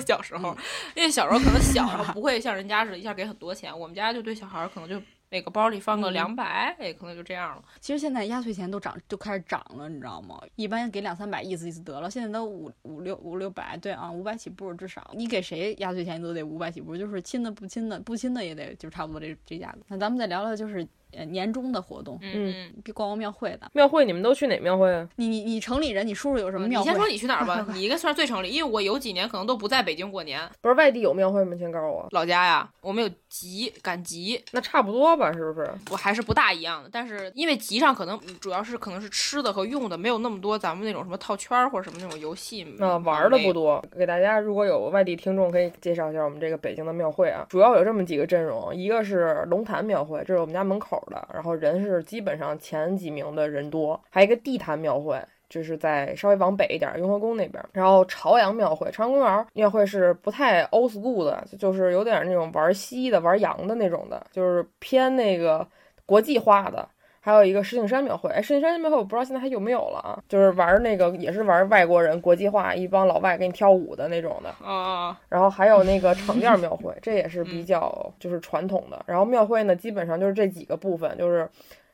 小时候，因为小时候可能小，然后 (laughs) 不会像人家似的，一下给很多钱。我们家就对小孩可能就。每个包里放个两百，也，可能就这样了。其实现在压岁钱都涨，就开始涨了，你知道吗？一般给两三百，意思意思得了。现在都五五六五六百，对啊，五百起步至少。你给谁压岁钱，你都得五百起步，就是亲的不亲的，不亲的也得就差不多这这价子。那咱们再聊聊，就是。呃，年终的活动，嗯，逛逛庙会的。庙会你们都去哪庙会啊？你你你城里人，你叔叔有什么庙会？你先说你去哪儿吧，(laughs) 你应该算是最城里，因为我有几年可能都不在北京过年。不是外地有庙会吗？先告诉我。老家呀，我们有集赶集，那差不多吧，是不是？我还是不大一样的，但是因为集上可能主要是可能是吃的和用的，没有那么多咱们那种什么套圈或者什么那种游戏。啊，玩的不多。给大家如果有外地听众，可以介绍一下我们这个北京的庙会啊。主要有这么几个阵容，一个是龙潭庙会，这是我们家门口的，然后人。是基本上前几名的人多，还有一个地坛庙会，就是在稍微往北一点，雍和宫那边。然后朝阳庙会，朝阳公园庙会是不太 old school 的，就是有点那种玩西的、玩洋的那种的，就是偏那个国际化的。还有一个石景山庙会，哎，石景山庙会我不知道现在还有没有了啊，就是玩那个也是玩外国人国际化，一帮老外给你跳舞的那种的。啊。然后还有那个场店庙会，(laughs) 这也是比较就是传统的。然后庙会呢，基本上就是这几个部分，就是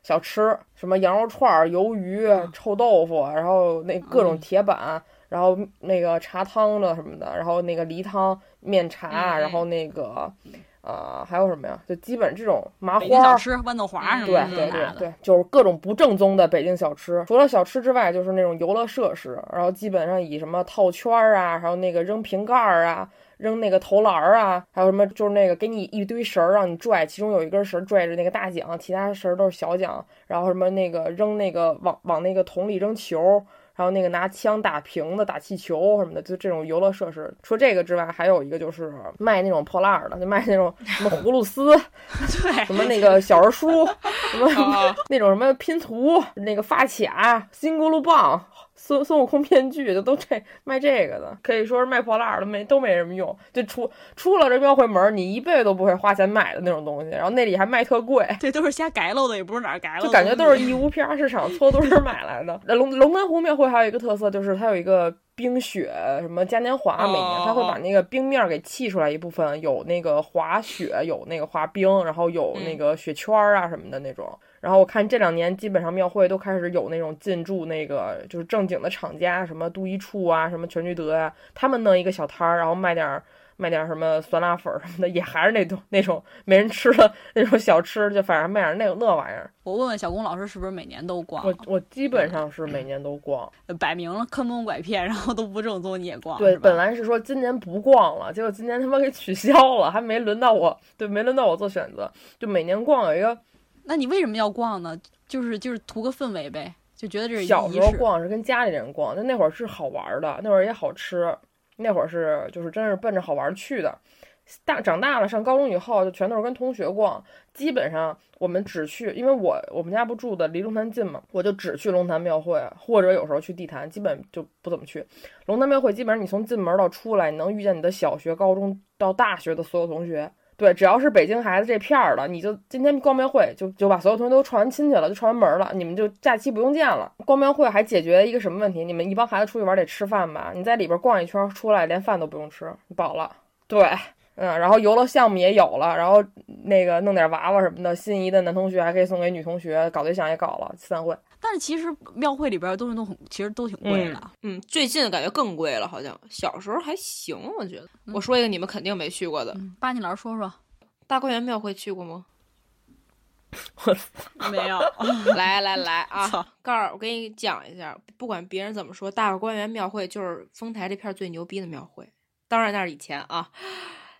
小吃，什么羊肉串、鱿鱼、臭豆腐，然后那各种铁板，然后那个茶汤的什么的，然后那个梨汤、面茶，然后那个。啊，还有什么呀？就基本这种麻花小吃、豌豆花什么的。对对对对，就是各种不正宗的北京小吃。除了小吃之外，就是那种游乐设施。然后基本上以什么套圈儿啊，还有那个扔瓶盖儿啊，扔那个投篮儿啊，还有什么就是那个给你一堆绳儿让你拽，其中有一根绳拽着那个大奖，其他绳儿都是小奖。然后什么那个扔那个往往那个桶里扔球。还有那个拿枪打瓶子、打气球什么的，就这种游乐设施。除了这个之外，还有一个就是卖那种破烂儿的，就卖那种什么葫芦丝，(laughs) 对，什么那个小人书，什么 (laughs) 那种什么拼图，那个发卡、新咕噜棒。孙孙悟空面具就都这卖这个的，可以说是卖破烂的，没都没什么用。就出出了这庙会门，你一辈子都不会花钱买的那种东西。然后那里还卖特贵，这都是瞎改漏的，也不是哪儿改漏，就感觉都是义乌批发市场搓堆买来的。(laughs) 龙龙潭湖庙会还有一个特色，就是它有一个冰雪什么嘉年华，每年它会把那个冰面给砌出来一部分，有那个滑雪，有那个滑冰，然后有那个雪圈啊什么的那种。然后我看这两年基本上庙会都开始有那种进驻那个就是正经的厂家，什么都一处啊，什么全聚德啊、他们弄一个小摊儿，然后卖点儿卖点儿什么酸辣粉儿什么的，也还是那种那种没人吃的那种小吃，就反正卖点儿那那玩意儿。我问问小龚老师是不是每年都逛？我我基本上是每年都逛。摆明了坑蒙拐骗，然后都不正宗你也逛。对，本来是说今年不逛了，结果今年他妈给取消了，还没轮到我，对，没轮到我做选择。就每年逛有一个那你为什么要逛呢？就是就是图个氛围呗，就觉得这是小时候。逛是跟家里人逛，但那会儿是好玩儿的，那会儿也好吃，那会儿是就是真是奔着好玩儿去的。大长大了，上高中以后就全都是跟同学逛，基本上我们只去，因为我我们家不住的离龙潭近嘛，我就只去龙潭庙会，或者有时候去地坛，基本就不怎么去。龙潭庙会基本上你从进门到出来，你能遇见你的小学、高中到大学的所有同学。对，只要是北京孩子这片儿的，你就今天逛庙会，就就把所有同学都串完亲戚了，就串完门了，你们就假期不用见了。逛庙会还解决一个什么问题？你们一帮孩子出去玩得吃饭吧？你在里边逛一圈出来，连饭都不用吃，饱了。对，嗯，然后游乐项目也有了，然后那个弄点娃娃什么的，心仪的男同学还可以送给女同学，搞对象也搞了，散会。但是其实庙会里边的东西都很，其实都挺贵的。嗯，最近感觉更贵了，好像小时候还行，我觉得。我说一个你们肯定没去过的，嗯，巴尼老师说说，大观园庙会去过吗？我 (laughs) 没有。(laughs) 来来来啊，告诉我给你讲一下，不管别人怎么说，大观园庙会就是丰台这片儿最牛逼的庙会。当然那是以前啊，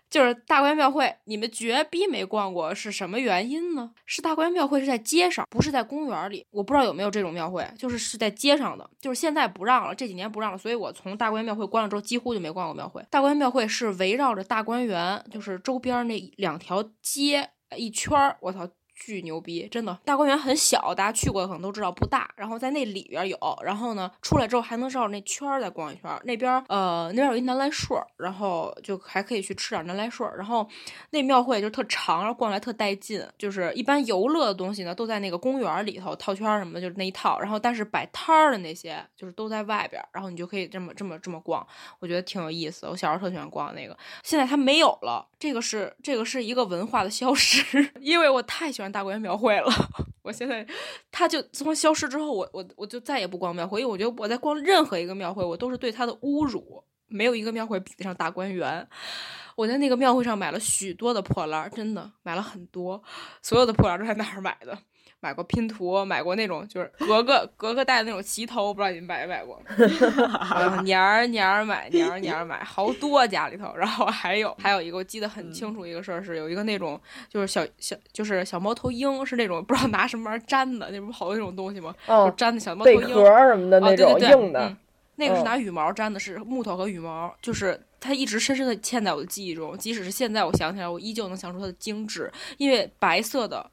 就是大观庙会，你们绝逼没逛过，是什么原因呢？是大观庙会是在街上，不是在公园里。我不知道有没有这种庙会，就是是在街上的，就是现在不让了，这几年不让了，所以我从大观庙会关了之后，几乎就没逛过庙会。大观庙会是围绕着大观园，就是周边那两条街一圈儿，我操。巨牛逼，真的！大观园很小，大家去过的可能都知道不大。然后在那里边有，然后呢出来之后还能绕着那圈儿再逛一圈儿。那边呃那边有一南来顺儿，然后就还可以去吃点南来顺儿。然后那庙会就特长，然后逛来特带劲。就是一般游乐的东西呢都在那个公园里头套圈儿什么的，就是那一套。然后但是摆摊儿的那些就是都在外边，然后你就可以这么这么这么逛，我觉得挺有意思。我小时候特喜欢逛那个，现在它没有了。这个是这个是一个文化的消失，(laughs) 因为我太喜欢大观园庙会了。(laughs) 我现在，他就自从消失之后，我我我就再也不逛庙会，因为我觉得我在逛任何一个庙会，我都是对他的侮辱。没有一个庙会比得上大观园。我在那个庙会上买了许多的破烂，真的买了很多，所有的破烂都在那儿买的。买过拼图，买过那种就是格格格格带的那种旗头，不知道你们买没买过？(laughs) 啊年儿年儿买，年儿年儿买，好多家里头。然后还有还有一个我记得很清楚一个事儿是有一个那种就是小小就是小猫头鹰是那种不知道拿什么玩意儿粘的，那不是好多那种东西吗？就哦，粘的小猫头鹰。壳儿什么的哦那种对对对硬的嗯，那个是嗯拿羽毛粘的，是木头和羽毛，就是它一直深深的嵌在我的记忆中。即使是现在我想起来，我依旧能想出它的精致。因为白色的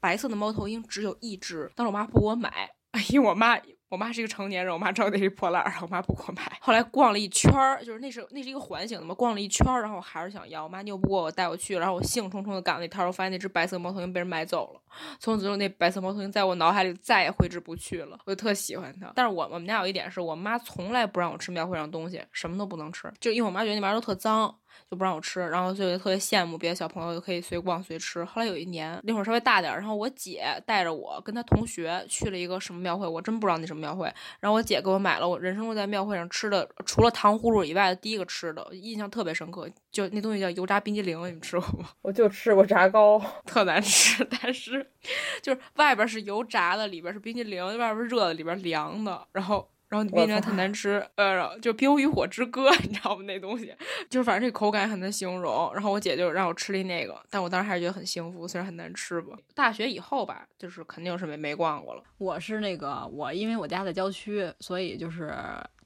白色的猫头鹰只有一只，当时我妈不给我买，(laughs) 因为我妈。我妈是一个成年人，我妈知道那是破烂儿，我妈不给我买。后来逛了一圈儿，就是那是那是一个环形的嘛，逛了一圈儿，然后我还是想要。我妈拗不过我，带我去，然后我兴冲冲的赶到那摊儿，我发现那只白色猫头鹰被人买走了。从此之后，那白色猫头鹰在我脑海里再也挥之不去了。我就特喜欢它。但是我我们家有一点是我妈从来不让我吃庙会上东西，什么都不能吃，就因为我妈觉得那玩意儿都特脏。就不让我吃，然后所以就特别羡慕别的小朋友就可以随逛随吃。后来有一年，那会儿稍微大点儿，然后我姐带着我跟她同学去了一个什么庙会，我真不知道那什么庙会。然后我姐给我买了我人生中在庙会上吃的除了糖葫芦以外的第一个吃的，印象特别深刻。就那东西叫油炸冰激凌，你们吃过吗？(laughs) 我就吃过炸糕，(laughs) 特难吃，但是就是外边是油炸的，里边是冰激凌，外边热的，里边凉的，然后。然后你冰激凌特难吃，呃，就《冰与火之歌》，(laughs) 你知道吗？那东西就是反正这口感很难形容。然后我姐就让我吃了那个，但我当时还是觉得很幸福，虽然很难吃吧。大学以后吧，就是肯定是没没逛过了。我是那个我，因为我家在郊区，所以就是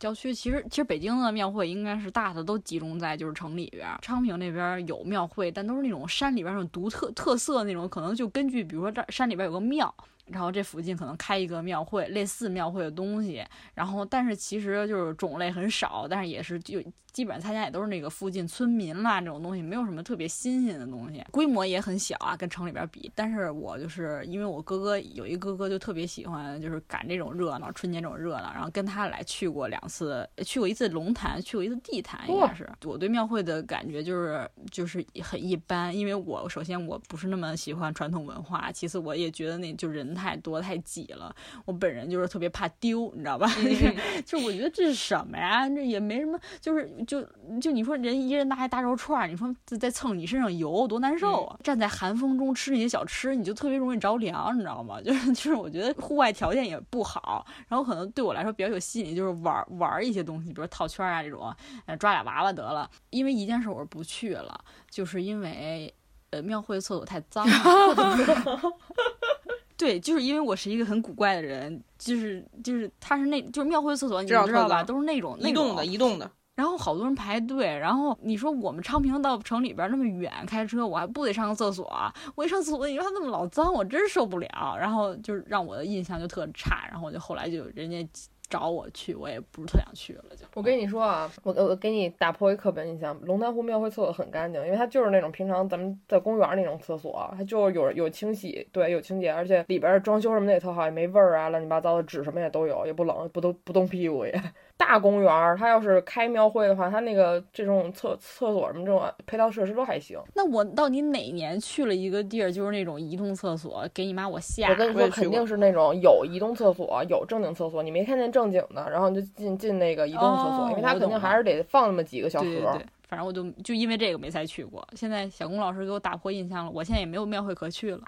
郊区。其实其实北京的庙会应该是大的都集中在就是城里边儿，昌平那边有庙会，但都是那种山里边儿那种独特特色那种，可能就根据比如说这山里边有个庙。然后这附近可能开一个庙会，类似庙会的东西，然后但是其实就是种类很少，但是也是就基本上参加也都是那个附近村民啦这种东西，没有什么特别新鲜的东西，规模也很小啊，跟城里边比。但是我就是因为我哥哥有一哥哥就特别喜欢就是赶这种热闹，春节这种热闹，然后跟他来去过两次，去过一次龙潭，去过一次地坛，应该是。我对庙会的感觉就是就是很一般，因为我首先我不是那么喜欢传统文化，其次我也觉得那就人太。太多太挤了。我本人就是特别怕丢，你知道吧？(laughs) 就我觉得这是什么呀？这也没什么，就是就就你说人一人拿一大肉串，你说在蹭你身上油多难受啊！站在寒风中吃那些小吃，你就特别容易着凉，你知道吗？(laughs) 就是就是我觉得户外条件也不好，然后可能对我来说比较有吸引力，就是玩玩一些东西，比如套圈啊这种，抓俩娃娃得了。因为一件事我是不去了，就是因为。呃，庙会厕所太脏了。(laughs) 对，就是因为我是一个很古怪的人，就是就是他是那，就是庙会厕所，你知道吧？都是那种移动的，移动的。然后好多人排队，然后你说我们昌平到城里边那么远，开车我还不得上个厕所？我一上厕所，你说他那么老脏，我真受不了。然后就是让我的印象就特差，然后我就后来就人家。找我去，我也不是特想去了。就我跟你说啊，我我给你打破一刻板印象，龙潭湖庙会厕所很干净，因为它就是那种平常咱们在公园那种厕所，它就有有清洗，对，有清洁，而且里边装修什么的也特好，也没味儿啊，乱七八糟的纸什么也都有，也不冷，不都不冻屁股也。大公园，他要是开庙会的话，他那个这种厕厕所什么这种配套设施都还行。那我到底哪年去了一个地儿，就是那种移动厕所？给你妈我吓！我跟你说，肯定是那种有移动厕所，有正经厕所，你没看见正经的，然后你就进进那个移动厕所，因为他肯定还是得放那么几个小盒。对对对，反正我就就因为这个没再去过。现在小龚老师给我打破印象了，我现在也没有庙会可去了。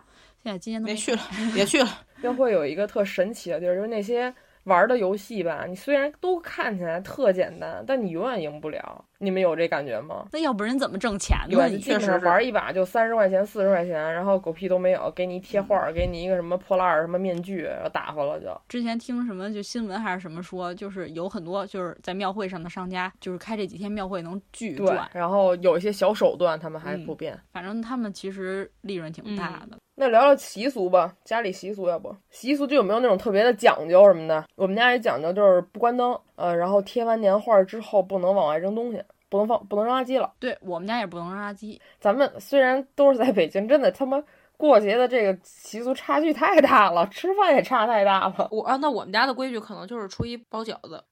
现在今年都没去了，别去了。庙会有一个特神奇的地儿，就是那些。玩的游戏吧，你虽然都看起来特简单，但你永远赢不了。你们有这感觉吗？那要不然怎么挣钱呢？你基本上玩一把就三十块钱、四十块钱，然后狗屁都没有，给你贴画，给你一个什么破烂儿、什么面具，打发了就。之前听什么就新闻还是什么说，就是有很多就是在庙会上的商家，就是开这几天庙会能巨赚，然后有一些小手段他们还不变。反正他们其实利润挺大的。那聊聊习俗吧，家里习俗要不？习俗就有没有那种特别的讲究什么的？我们家也讲究，就是不关灯，呃，然后贴完年画之后不能往外扔东西，不能放，不能扔垃圾了。对我们家也不能扔垃圾。咱们虽然都是在北京，真的他妈过节的这个习俗差距太大了，吃饭也差太大了。我啊，那我们家的规矩可能就是初一包饺子，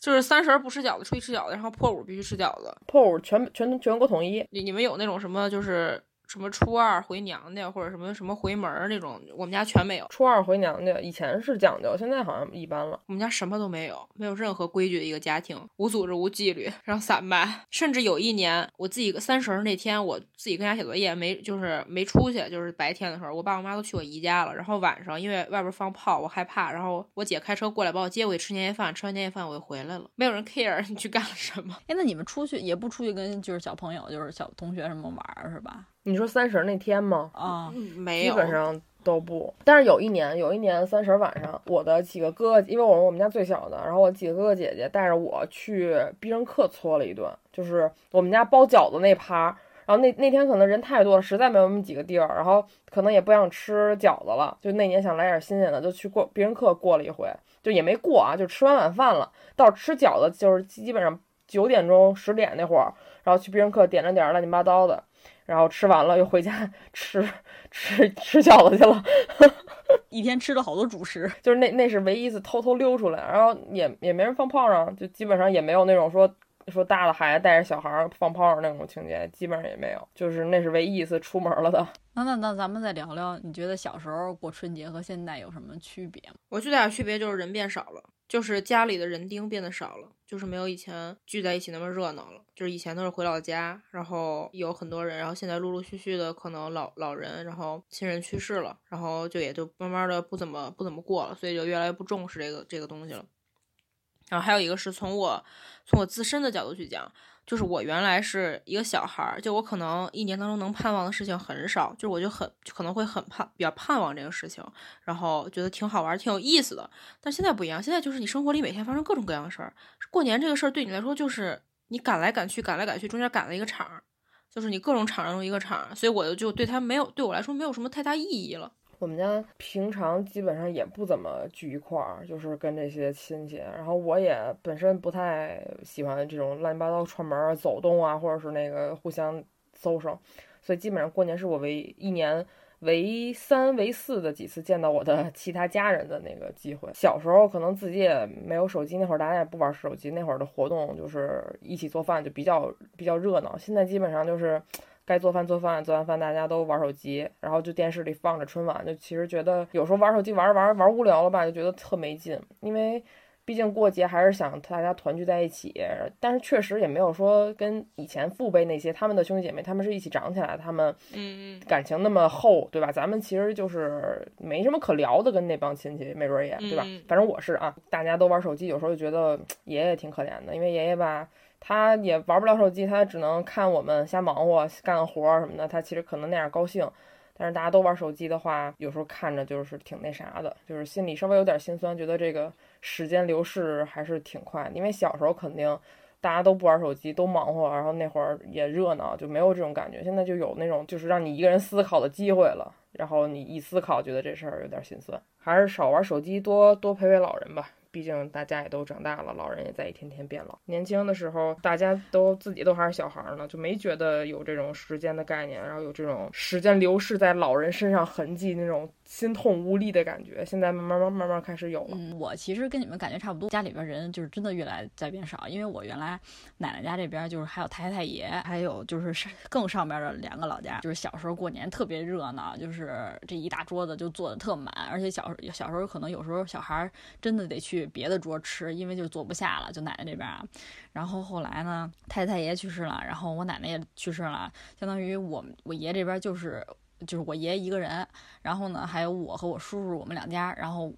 就是三十不吃饺子，初一吃饺子，然后破五必须吃饺子，破五全全全国统一。你你们有那种什么就是？什么初二回娘家或者什么什么回门儿那种，我们家全没有。初二回娘家以前是讲究，现在好像一般了。我们家什么都没有，没有任何规矩的一个家庭，无组织无纪律，然后散漫。甚至有一年，我自己三十那天，我自己跟家写作业，没就是没出去，就是白天的时候，我爸我妈都去我姨家了。然后晚上因为外边放炮，我害怕，然后我姐开车过来把我接回去吃年夜饭。吃完年夜饭我就回来了，没有人 care 你去干了什么。(laughs) 哎，那你们出去也不出去跟就是小朋友，就是小同学什么玩是吧？你说三十那天吗？啊，没有，基本上都不。但是有一年，有一年三十晚上，我的几个哥哥，因为我是我们家最小的，然后我几个哥哥姐姐带着我去必胜客搓了一顿，就是我们家包饺子那趴。然后那那天可能人太多了，实在没有那么几个地儿，然后可能也不想吃饺子了，就那年想来点新鲜的，就去过必胜客过了一回，就也没过啊，就吃完晚饭了。到吃饺子就是基本上九点钟十点那会儿，然后去必胜客点了点乱七八糟的。然后吃完了又回家吃吃吃饺子去了，(laughs) 一天吃了好多主食，就是那那是唯一一次偷偷溜出来，然后也也没人放炮仗，就基本上也没有那种说说大的孩子带着小孩放炮仗那种情节，基本上也没有，就是那是唯一一次出门了的。那那那咱们再聊聊，你觉得小时候过春节和现在有什么区别吗？我最大的区别就是人变少了。就是家里的人丁变得少了，就是没有以前聚在一起那么热闹了。就是以前都是回老家，然后有很多人，然后现在陆陆续续的可能老老人，然后亲人去世了，然后就也就慢慢的不怎么不怎么过了，所以就越来越不重视这个这个东西了。然后还有一个是从我从我自身的角度去讲。就是我原来是一个小孩儿，就我可能一年当中能盼望的事情很少，就是我就很可能会很盼比较盼望这个事情，然后觉得挺好玩、挺有意思的。但现在不一样，现在就是你生活里每天发生各种各样的事儿，过年这个事儿对你来说就是你赶来赶去、赶来赶去，中间赶了一个场，就是你各种场中一个场，所以我就对他没有对我来说没有什么太大意义了。我们家平常基本上也不怎么聚一块儿，就是跟这些亲戚。然后我也本身不太喜欢这种乱七八糟串门儿、走动啊，或者是那个互相搜搜，所以基本上过年是我唯一年唯三唯四的几次见到我的 (laughs) 其他家人的那个机会。小时候可能自己也没有手机，那会儿大家也不玩手机，那会儿的活动就是一起做饭，就比较比较热闹。现在基本上就是。该做饭做饭，做完饭大家都玩手机，然后就电视里放着春晚，就其实觉得有时候玩手机玩着玩着玩无聊了吧，就觉得特没劲，因为。毕竟过节还是想大家团聚在一起，但是确实也没有说跟以前父辈那些他们的兄弟姐妹，他们是一起长起来，他们嗯感情那么厚，对吧？咱们其实就是没什么可聊的，跟那帮亲戚没准也，对吧？反正我是啊，大家都玩手机，有时候就觉得爷爷挺可怜的，因为爷爷吧，他也玩不了手机，他只能看我们瞎忙活、干活什么的，他其实可能那样高兴。但是大家都玩手机的话，有时候看着就是挺那啥的，就是心里稍微有点心酸，觉得这个时间流逝还是挺快。因为小时候肯定大家都不玩手机，都忙活，然后那会儿也热闹，就没有这种感觉。现在就有那种就是让你一个人思考的机会了，然后你一思考，觉得这事儿有点心酸，还是少玩手机，多多陪陪老人吧。毕竟大家也都长大了，老人也在一天天变老。年轻的时候，大家都自己都还是小孩呢，就没觉得有这种时间的概念，然后有这种时间流逝在老人身上痕迹那种。心痛无力的感觉，现在慢慢慢慢慢开始有了。嗯，我其实跟你们感觉差不多，家里边人就是真的越来在变少。因为我原来奶奶家这边就是还有太太爷，还有就是更上边的两个老家，就是小时候过年特别热闹，就是这一大桌子就坐的特满，而且小小时候可能有时候小孩真的得去别的桌吃，因为就坐不下了，就奶奶这边啊。然后后来呢，太太爷去世了，然后我奶奶也去世了，相当于我我爷这边就是。就是我爷爷一个人，然后呢，还有我和我叔叔，我们两家，然后，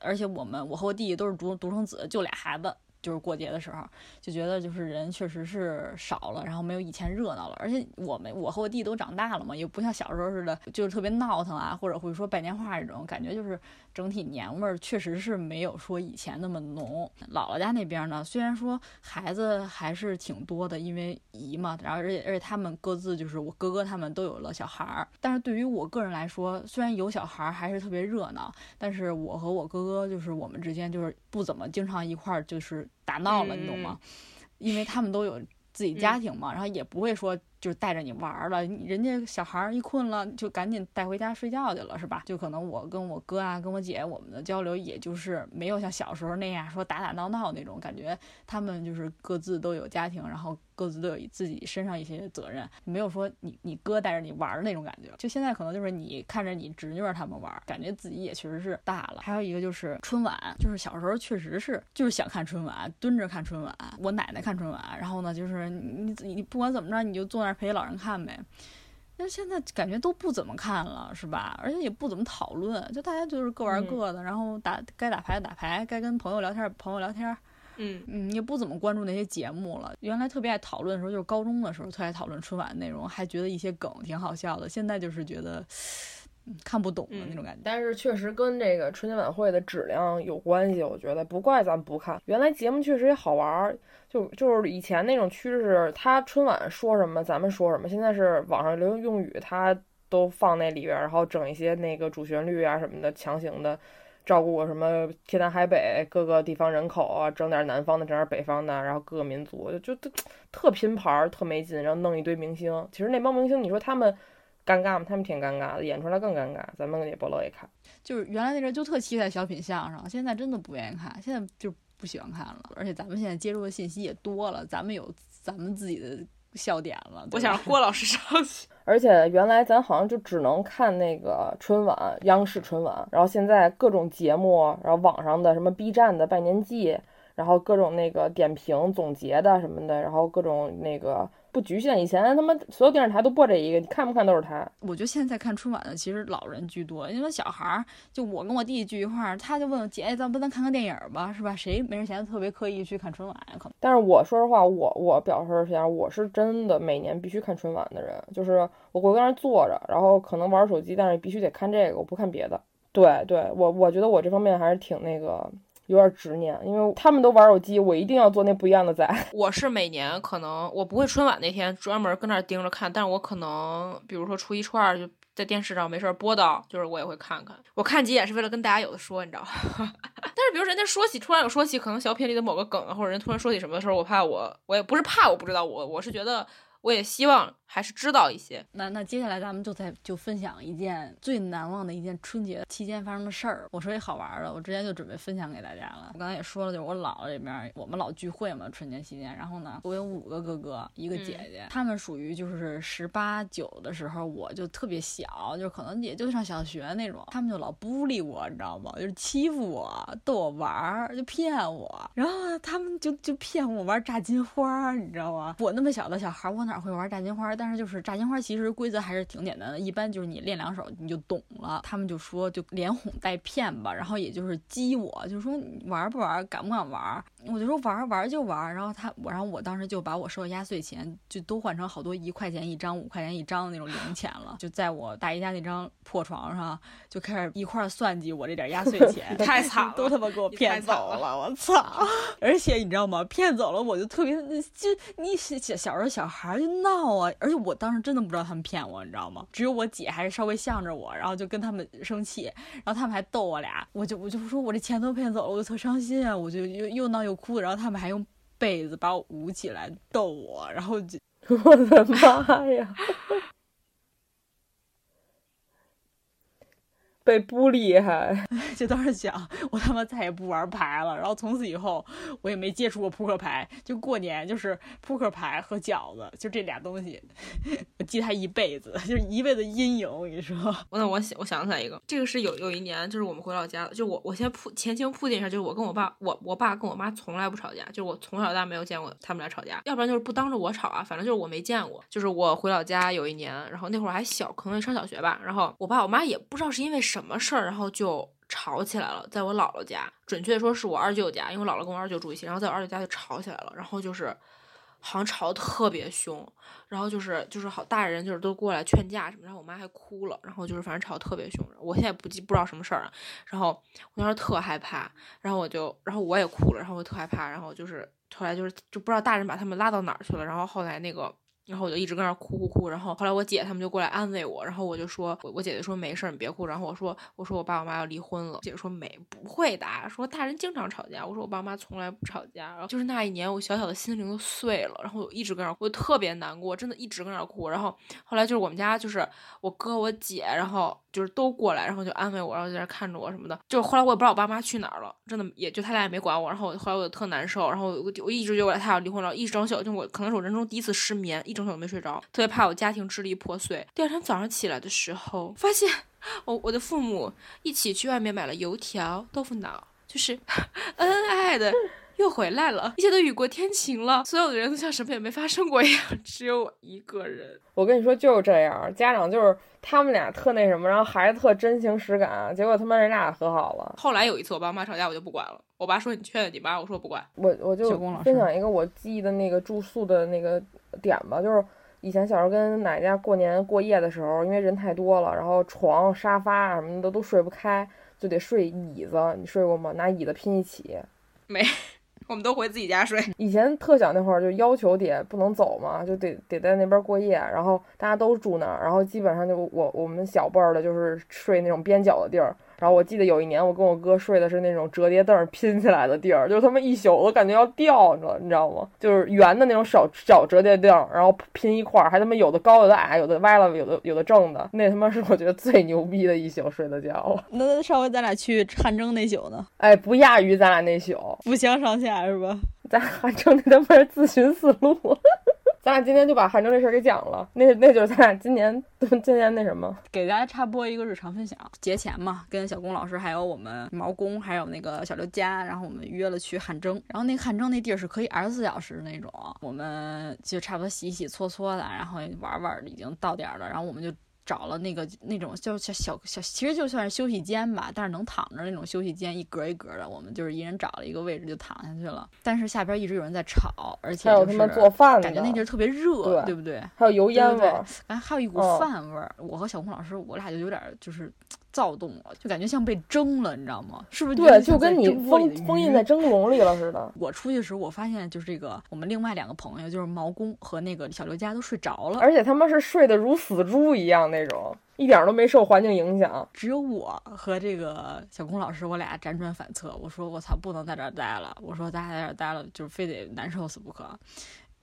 而且我们我和我弟弟都是独独生子，就俩孩子。就是过节的时候，就觉得就是人确实是少了，然后没有以前热闹了。而且我们我和我弟都长大了嘛，也不像小时候似的，就是特别闹腾啊，或者会说拜年话这种感觉，就是整体年味儿确实是没有说以前那么浓。姥姥家那边呢，虽然说孩子还是挺多的，因为姨嘛，然后而且而且他们各自就是我哥哥他们都有了小孩儿，但是对于我个人来说，虽然有小孩儿还是特别热闹，但是我和我哥哥就是我们之间就是不怎么经常一块儿就是。打闹了，你懂吗？因为他们都有自己家庭嘛，然后也不会说。就是带着你玩了，人家小孩一困了就赶紧带回家睡觉去了，是吧？就可能我跟我哥啊，跟我姐，我们的交流也就是没有像小时候那样说打打闹闹那种感觉。他们就是各自都有家庭，然后各自都有自己身上一些责任，没有说你你哥带着你玩那种感觉。就现在可能就是你看着你侄女他们玩，感觉自己也确实是大了。还有一个就是春晚，就是小时候确实是就是想看春晚，蹲着看春晚。我奶奶看春晚，然后呢就是你你你不管怎么着你就坐那儿。陪老人看呗，那现在感觉都不怎么看了，是吧？而且也不怎么讨论，就大家就是各玩各的，然后打该打牌打牌，该跟朋友聊天朋友聊天，嗯嗯，也不怎么关注那些节目了。原来特别爱讨论的时候，就是高中的时候特爱讨论春晚内容，还觉得一些梗挺好笑的。现在就是觉得。看不懂的那种感觉，但是确实跟这个春节晚会的质量有关系。我觉得不怪咱不看，原来节目确实也好玩。就就是以前那种趋势，他春晚说什么咱们说什么。现在是网上流行用语，他都放那里边，然后整一些那个主旋律啊什么的，强行的照顾我什么天南海北各个地方人口啊，整点南方的，整点北方的，然后各个民族就就特拼盘，特没劲，然后弄一堆明星。其实那帮明星，你说他们。尴尬吗？他们挺尴尬的，演出来更尴尬。咱们也不乐意看。就是原来那阵就特期待小品相声，现在真的不愿意看，现在就不喜欢看了。而且咱们现在接触的信息也多了，咱们有咱们自己的笑点了。我想郭老师上去。(laughs) 而且原来咱好像就只能看那个春晚，央视春晚。然后现在各种节目，然后网上的什么 B 站的拜年季，然后各种那个点评总结的什么的，然后各种那个。不局限，以前他妈所有电视台都播这一个，你看不看都是他。我觉得现在看春晚的其实老人居多，因为小孩儿，就我跟我弟弟聚一块儿，他就问姐姐，咱不咱看个电影吧，是吧？谁没人闲特别刻意去看春晚呀？可能。但是我说实话，我我表示一下，我是真的每年必须看春晚的人，就是我会在那坐着，然后可能玩手机，但是必须得看这个，我不看别的。对对，我我觉得我这方面还是挺那个。有点执念，因为他们都玩手机，我一定要做那不一样的仔。(laughs) 我是每年可能我不会春晚那天专门跟那儿盯着看，但是我可能比如说初一初二就在电视上没事播到，就是我也会看看。(laughs) 我看几眼是为了跟大家有的说，你知道。(laughs) 但是比如人家说起突然有说起可能小品里的某个梗，或者人突然说起什么的时候，我怕我我也不是怕我不知道我我是觉得我也希望还是知道一些。那那接下来咱们就再就分享一件最难忘的一件春节期间发生的事儿。我说一好玩的，我之前就准备分享给大家了。我刚才也说了，就是我姥姥这边我们老聚会嘛，春节期间。然后呢，我有五个哥哥，一个姐姐，他们属于就是十八九的时候，我就特别小，就可能也就上小学那种，他们就老 bully 我，你知道吗？就是欺负我，逗我玩儿，就骗我。然后他们就就骗我玩炸金花，你知道吗？我那么小的小孩，我哪会玩炸金花？但是就是炸金花，其实规则还是挺简单的，一般就是你练两手你就懂了。他们就说就连哄带骗吧，然后也就是激我，就说你玩不玩，敢不敢玩？我就说玩玩就玩。然后他我，然后我当时就把我收的压岁钱就都换成好多一块钱一张、五块钱一张的那种零钱了，就在我大姨家那张破床上就开始一块算计我这点压岁 (laughs) 钱，太惨了，都他妈给我骗走了，我操！而且你知道吗？骗走了我就特别就你小小时候小孩就闹啊，而就我当时真的不知道他们骗我，你知道吗？只有我姐还是稍微向着我，然后就跟他们生气，然后他们还逗我俩，我就我就说我这钱都骗走了，我就特伤心啊，我就又又闹又哭，然后他们还用被子把我捂起来逗我，然后就 (laughs) 我的妈呀！被不厉害，(laughs) 就当时想，我他妈再也不玩牌了。然后从此以后，我也没接触过扑克牌。就过年就是扑克牌和饺子，就这俩东西，我记他一辈子，就是一辈子阴影。我跟你说，我那我想我想起来一个，这个是有有一年，就是我们回老家，就我我先铺前情铺垫一下，就是我跟我爸，我我爸跟我妈从来不吵架，就是我从小到大没有见过他们俩吵架，要不然就是不当着我吵啊，反正就是我没见过。就是我回老家有一年，然后那会儿还小，可能上小学吧，然后我爸我妈也不知道是因为什么事儿，然后就吵起来了，在我姥姥家，准确的说是我二舅家，因为我姥姥跟我二舅住一起，然后在我二舅家就吵起来了，然后就是好像吵得特别凶，然后就是就是好大人就是都过来劝架什么，然后我妈还哭了，然后就是反正吵得特别凶，我现在不记不知道什么事儿了，然后我当时特害怕，然后我就然后我也哭了，然后我特害怕，然后就是后来就是就不知道大人把他们拉到哪儿去了，然后后来那个。然后我就一直跟那哭哭哭，然后后来我姐他们就过来安慰我，然后我就说，我我姐姐说没事，你别哭。然后我说，我说我爸我妈要离婚了。姐姐说没不会的，说大人经常吵架。我说我爸妈从来不吵架。然后就是那一年，我小小的心灵都碎了，然后我一直跟那，哭特别难过，真的一直跟那哭。然后后来就是我们家就是我哥我姐，然后就是都过来，然后就安慰我，然后在那看着我什么的。就是后来我也不知道我爸妈去哪儿了，真的也就他俩也没管我。然后后来我就特难受，然后我我一直觉得他要离婚了，一整宿就我可能是我人生中第一次失眠，一整宿都没睡着。特别怕我家庭支离破碎。第二天早上起来的时候，发现我我的父母一起去外面买了油条、豆腐脑，就是 (laughs) 恩爱的又回来了，一切都雨过天晴了，所有的人都像什么也没发生过一样，只有我一个人。我跟你说就是这样，家长就是他们俩特那什么，然后孩子特真情实感，结果他妈人俩和好了。后来有一次我爸妈吵架，我就不管了。我爸说你劝劝你妈，我说不管。我我就分享一个我记忆的那个住宿的那个点吧，就是。以前小时候跟奶奶家过年过夜的时候，因为人太多了，然后床、沙发什么的都睡不开，就得睡椅子。你睡过吗？拿椅子拼一起？没，我们都回自己家睡。以前特小那会儿就要求得不能走嘛，就得得在那边过夜，然后大家都住那儿，然后基本上就我我们小辈儿的就是睡那种边角的地儿。然后我记得有一年，我跟我哥睡的是那种折叠凳拼起来的地儿，就是他们一宿我感觉要掉着，你知道吗？就是圆的那种小小折叠凳，然后拼一块儿，还他妈有的高有的矮，有的歪了，有的有的正的，那他妈是我觉得最牛逼的一宿睡的觉了。那上回咱俩去汗蒸那宿呢？哎，不亚于咱俩那宿，不相上下是吧？咱汗蒸那他妈是自寻死路。咱俩今天就把汗蒸这事儿给讲了，那那就是咱俩今年 (laughs) 今年那什么，给大家插播一个日常分享。节前嘛，跟小龚老师还有我们毛工，还有那个小刘佳，然后我们约了去汗蒸。然后那汗蒸那地儿是可以二十四小时那种，我们就差不多洗洗搓搓的，然后玩玩，已经到点了，然后我们就。找了那个那种叫小小小，其实就算是休息间吧，但是能躺着那种休息间，一格一格的，我们就是一人找了一个位置就躺下去了。但是下边一直有人在吵，而且就是感觉那地儿特别热，对不对？还有油烟味儿，哎，还有一股饭味儿。我和小红老师，我俩就有点就是。躁动了，就感觉像被蒸了，你知道吗？是不是？对，就跟你封封印在蒸笼里了似的。(laughs) 我出去的时候，我发现就是这个，我们另外两个朋友，就是毛工和那个小刘家都睡着了，而且他们是睡得如死猪一样那种，一点都没受环境影响。只有我和这个小龚老师，我俩辗转反侧。我说我操，不能在这儿待了。我说咱俩在这儿待了，就是非得难受死不可。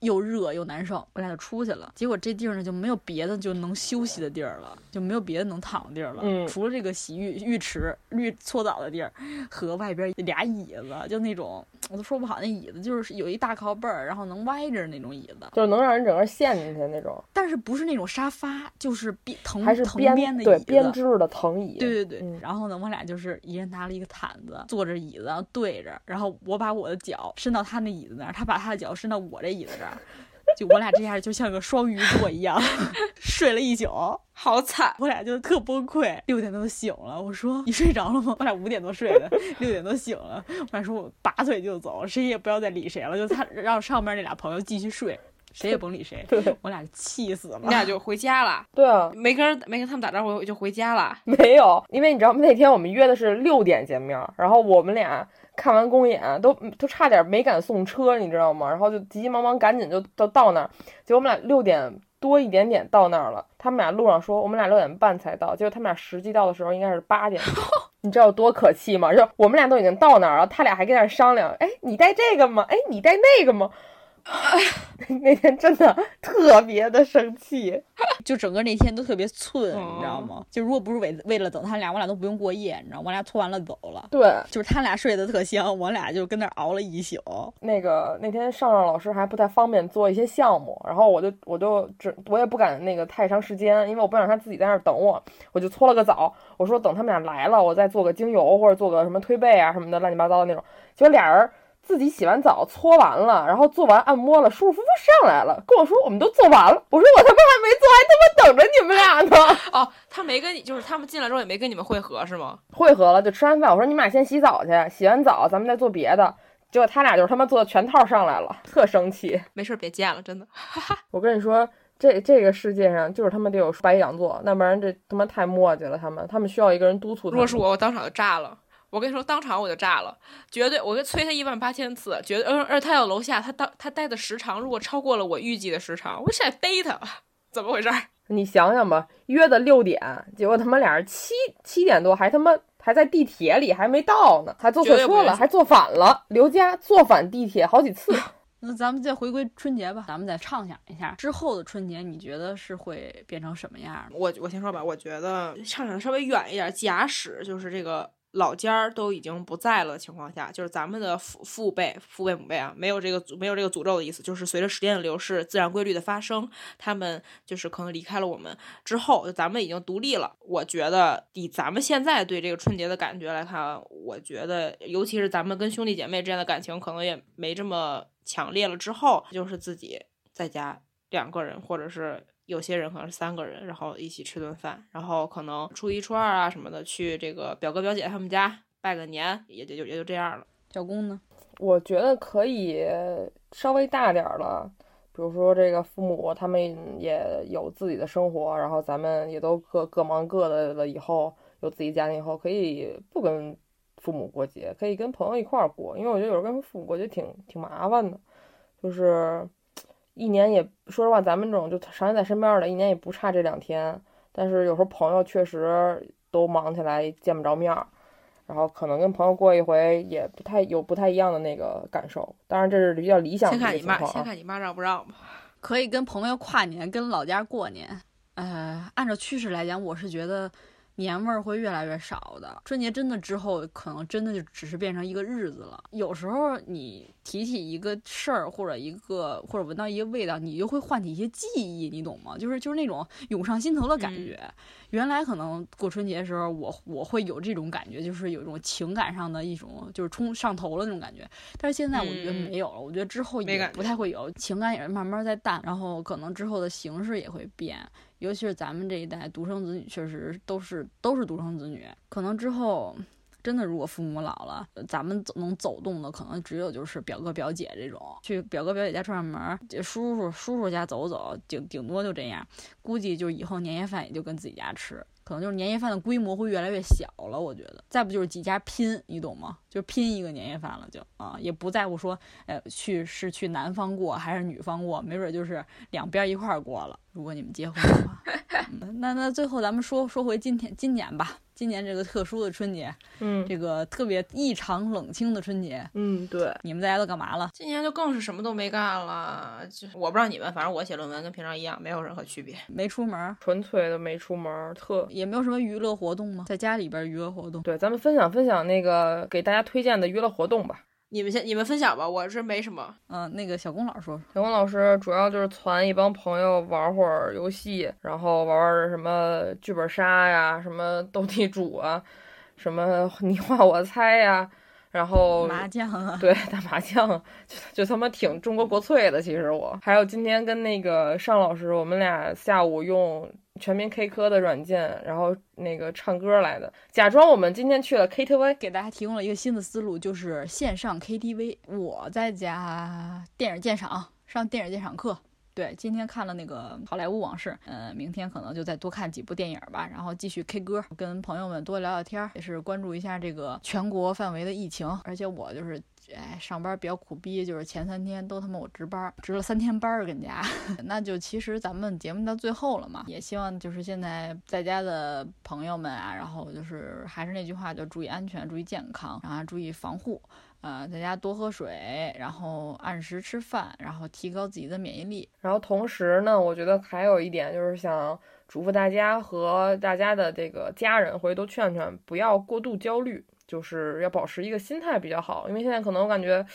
又热又难受，我俩就出去了。结果这地儿呢就没有别的就能休息的地儿了，就没有别的能躺的地儿了，嗯除了这个洗浴浴池、浴搓澡的地儿和外边俩椅子，就那种我都说不好，那椅子就是有一大靠背儿，然后能歪着那种椅子，就是能让人整个陷进去那种，但是不是那种沙发，就是编藤还是藤编编的椅子，编织的藤椅。对对对，嗯然后呢，我俩就是一人拿了一个毯子，坐着椅子对着，然后我把我的脚伸到他那椅子那儿，他把他的脚伸到我这椅子这儿，就我俩这样就像个双鱼座一样，(laughs) 睡了一宿，好惨。我俩就特崩溃。六点多醒了，我说你睡着了吗？我俩五点多睡的，六点多醒了，我俩说我拔腿就走，谁也不要再理谁了，就他让上面那俩朋友继续睡，谁也甭理谁。对我俩气死了你。俩就回家了，对啊，没跟没跟他们打招呼就回家了。没有，因为你知道吗？那天我们约的是六点见面，然后我们俩看完公演都都差点没敢送车，你知道吗？然后就急急忙忙赶紧就就到那儿，结果我们俩六点多一点点到那儿了。他们俩路上说我们俩六点半才到，结果他们俩实际到的时候应该是八点。(laughs) 你知道有多可气吗？就我们俩都已经到那儿了，他俩还跟那儿商量，哎，你带这个吗？哎，你带那个吗？(laughs) 那天真的特别的生气。就整个那天都特别寸，嗯你知道吗？就如果不是为为了等他俩，我俩都不用过夜，你知道吗？我俩搓完了走了。对，就是他俩睡得特香，我俩就跟那熬了一宿。那个那天上上老师还不太方便做一些项目，然后我就我就只我也不敢那个太长时间，因为我不想让他自己在那儿等我，我就搓了个澡，我说等他们俩来了，我再做个精油或者做个什么推背啊什么的乱七八糟的那种。结果俩人自己洗完澡搓完了，然后做完按摩了，舒舒服服上来了，跟我说我们都做完了。我说我他妈还没做，还他妈等着你们俩呢。哦，他没跟你，就是他们进来之后也没跟你们会合是吗？会合了就吃完饭，我说你们俩先洗澡去，洗完澡咱们再做别的。结果他俩就是他妈做的全套上来了，特生气。没事儿别见了，真的。(laughs) (laughs) 我跟你说，这这个世界上就是他妈得有白羊座，那不然这他妈太磨叽了。他们他们需要一个人督促。如果是我，我当场就炸了。我跟你说，当场我就炸了，绝对！我跟催他一万八千次，绝对。而而他要楼下，他当他待的时长如果超过了我预计的时长，我是得逮他，怎么回事儿？(laughs) 你想想吧，约的六点，结果他妈俩人七七点多还他妈还在地铁里，还没到呢，还坐错车了，还坐反了，刘佳坐反地铁好几次。(laughs) 那咱们再回归春节吧，咱们再畅想一下之后的春节，你觉得是会变成什么样的？我我先说吧，我觉得畅想稍微远一点，假使就是这个老家儿都已经不在了的情况下，就是咱们的父父辈、父辈、母辈啊，没有这个没有这个诅咒的意思，就是随着时间的流逝、自然规律的发生，他们就是可能离开了我们之后，咱们已经独立了。我觉得以咱们现在对这个春节的感觉来看，我觉得尤其是咱们跟兄弟姐妹之间的感情，可能也没这么强烈了。之后就是自己在家两个人，或者是有些人可能是三个人，然后一起吃顿饭，然后可能初一、初二啊什么的去这个表哥表姐他们家拜个年，也就也就这样了。小公呢？我觉得可以稍微大点儿了，比如说这个父母他们也有自己的生活，然后咱们也都各各忙各的了，以后有自己家庭以后，可以不跟父母过节，可以跟朋友一块儿过，因为我觉得有时候跟父母过节挺挺麻烦的，就是一年也说实话，咱们这种就常年在身边儿的，一年也不差这两天，但是有时候朋友确实都忙起来见不着面儿。然后可能跟朋友过一回也不太有不太一样的那个感受，当然这是比较理想的先看你妈。先看你妈让不让吧。可以跟朋友跨年，跟老家过年。呃，按照趋势来讲，我是觉得年味儿会越来越少的。春节真的之后，可能真的就只是变成一个日子了。有时候你提起一个事儿，或者一个或者闻到一个味道，你就会唤起一些记忆，你懂吗？就是就是那种涌上心头的感觉。原来可能过春节的时候，我我会有这种感觉，就是有一种情感上的一种就是冲上头了那种感觉。但是现在我觉得嗯没有了，我觉得之后也不太会有，情感也是慢慢在淡，然后可能之后的形式也会变。尤其是咱们这一代独生子女，确实都是都是独生子女，可能之后。真的，如果父母老了，咱们走能走动的，可能只有就是表哥表姐这种，去表哥表姐家串串门，这叔叔叔叔家走走，顶顶多就这样。估计就以后年夜饭也就跟自己家吃，可能就是年夜饭的规模会越来越小了。我觉得，再不就是几家拼，你懂吗？就拼一个年夜饭了就，啊，也不在乎说，呃，去是去男方过还是女方过，没准就是两边一块儿过了。如果你们结婚的话，(laughs) 嗯、那那最后咱们说说回今天今年吧。今年这个特殊的春节，嗯这个特别异常冷清的春节，嗯，对，你们大家都干嘛了？今年就更是什么都没干了，就我不知道你们，反正我写论文跟平常一样，没有任何区别。没出门，纯粹的没出门，特也没有什么娱乐活动吗？在家里边娱乐活动？对。咱们分享分享那个给大家推荐的娱乐活动吧。你们先，你们分享吧，我是没什么。嗯，那个小龚老师说说。小龚老师主要就是攒一帮朋友玩会儿游戏，然后玩玩什么剧本杀呀，什么斗地主啊，什么 (laughs) 你画我猜呀，然后麻将啊，对打麻将，就就他妈挺中国国粹的。其实我还有今天跟那个尚老师，我们俩下午用全民 K 歌的软件，然后那个唱歌来的，假装我们今天去了 KTV。给大家提供了一个新的思路，就是线上 KTV。我在家电影鉴赏，上电影鉴赏课。对，今天看了那个《好莱坞往事》，呃，明天可能就再多看几部电影吧，然后继续 K 歌，跟朋友们多聊聊天儿，也是关注一下这个全国范围的疫情。而且我就是，哎，上班比较苦逼，就是前三天都他妈我值班，值了三天班儿，跟家。(laughs) 那就其实咱们节目到最后了嘛，也希望就是现在在家的朋友们啊，然后就是还是那句话，就注意安全，注意健康，然后注意防护。呃，在家多喝水，然后按时吃饭，然后提高自己的免疫力。然后同时呢，我觉得还有一点就是想嘱咐大家和大家的这个家人，回头劝劝，不要过度焦虑，就是要保持一个心态比较好。因为现在可能我感觉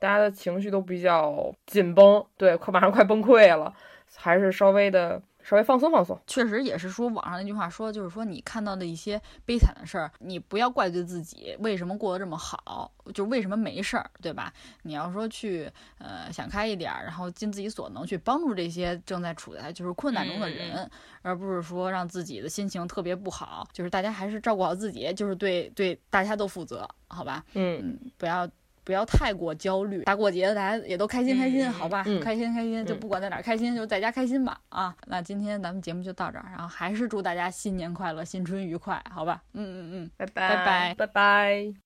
大家的情绪都比较紧绷，对，快马上快崩溃了，还是稍微的稍微放松放松。确实也是说网上那句话说，就是说你看到的一些悲惨的事儿，你不要怪罪自己为什么过得这么好，就为什么没事儿，对吧？你要说去呃想开一点儿，然后尽自己所能去帮助这些正在处在就是困难中的人，嗯而不是说让自己的心情特别不好。就是大家还是照顾好自己，就是对对大家都负责，好吧？嗯，嗯，不要。不要太过焦虑，大过节的大家也都开心开心，嗯好吧？嗯开心开心，就嗯不管在哪儿开心，就在家开心吧啊！那今天咱们节目就到这儿，然后还是祝大家新年快乐，新春愉快，好吧？嗯嗯嗯。拜拜拜拜拜。叠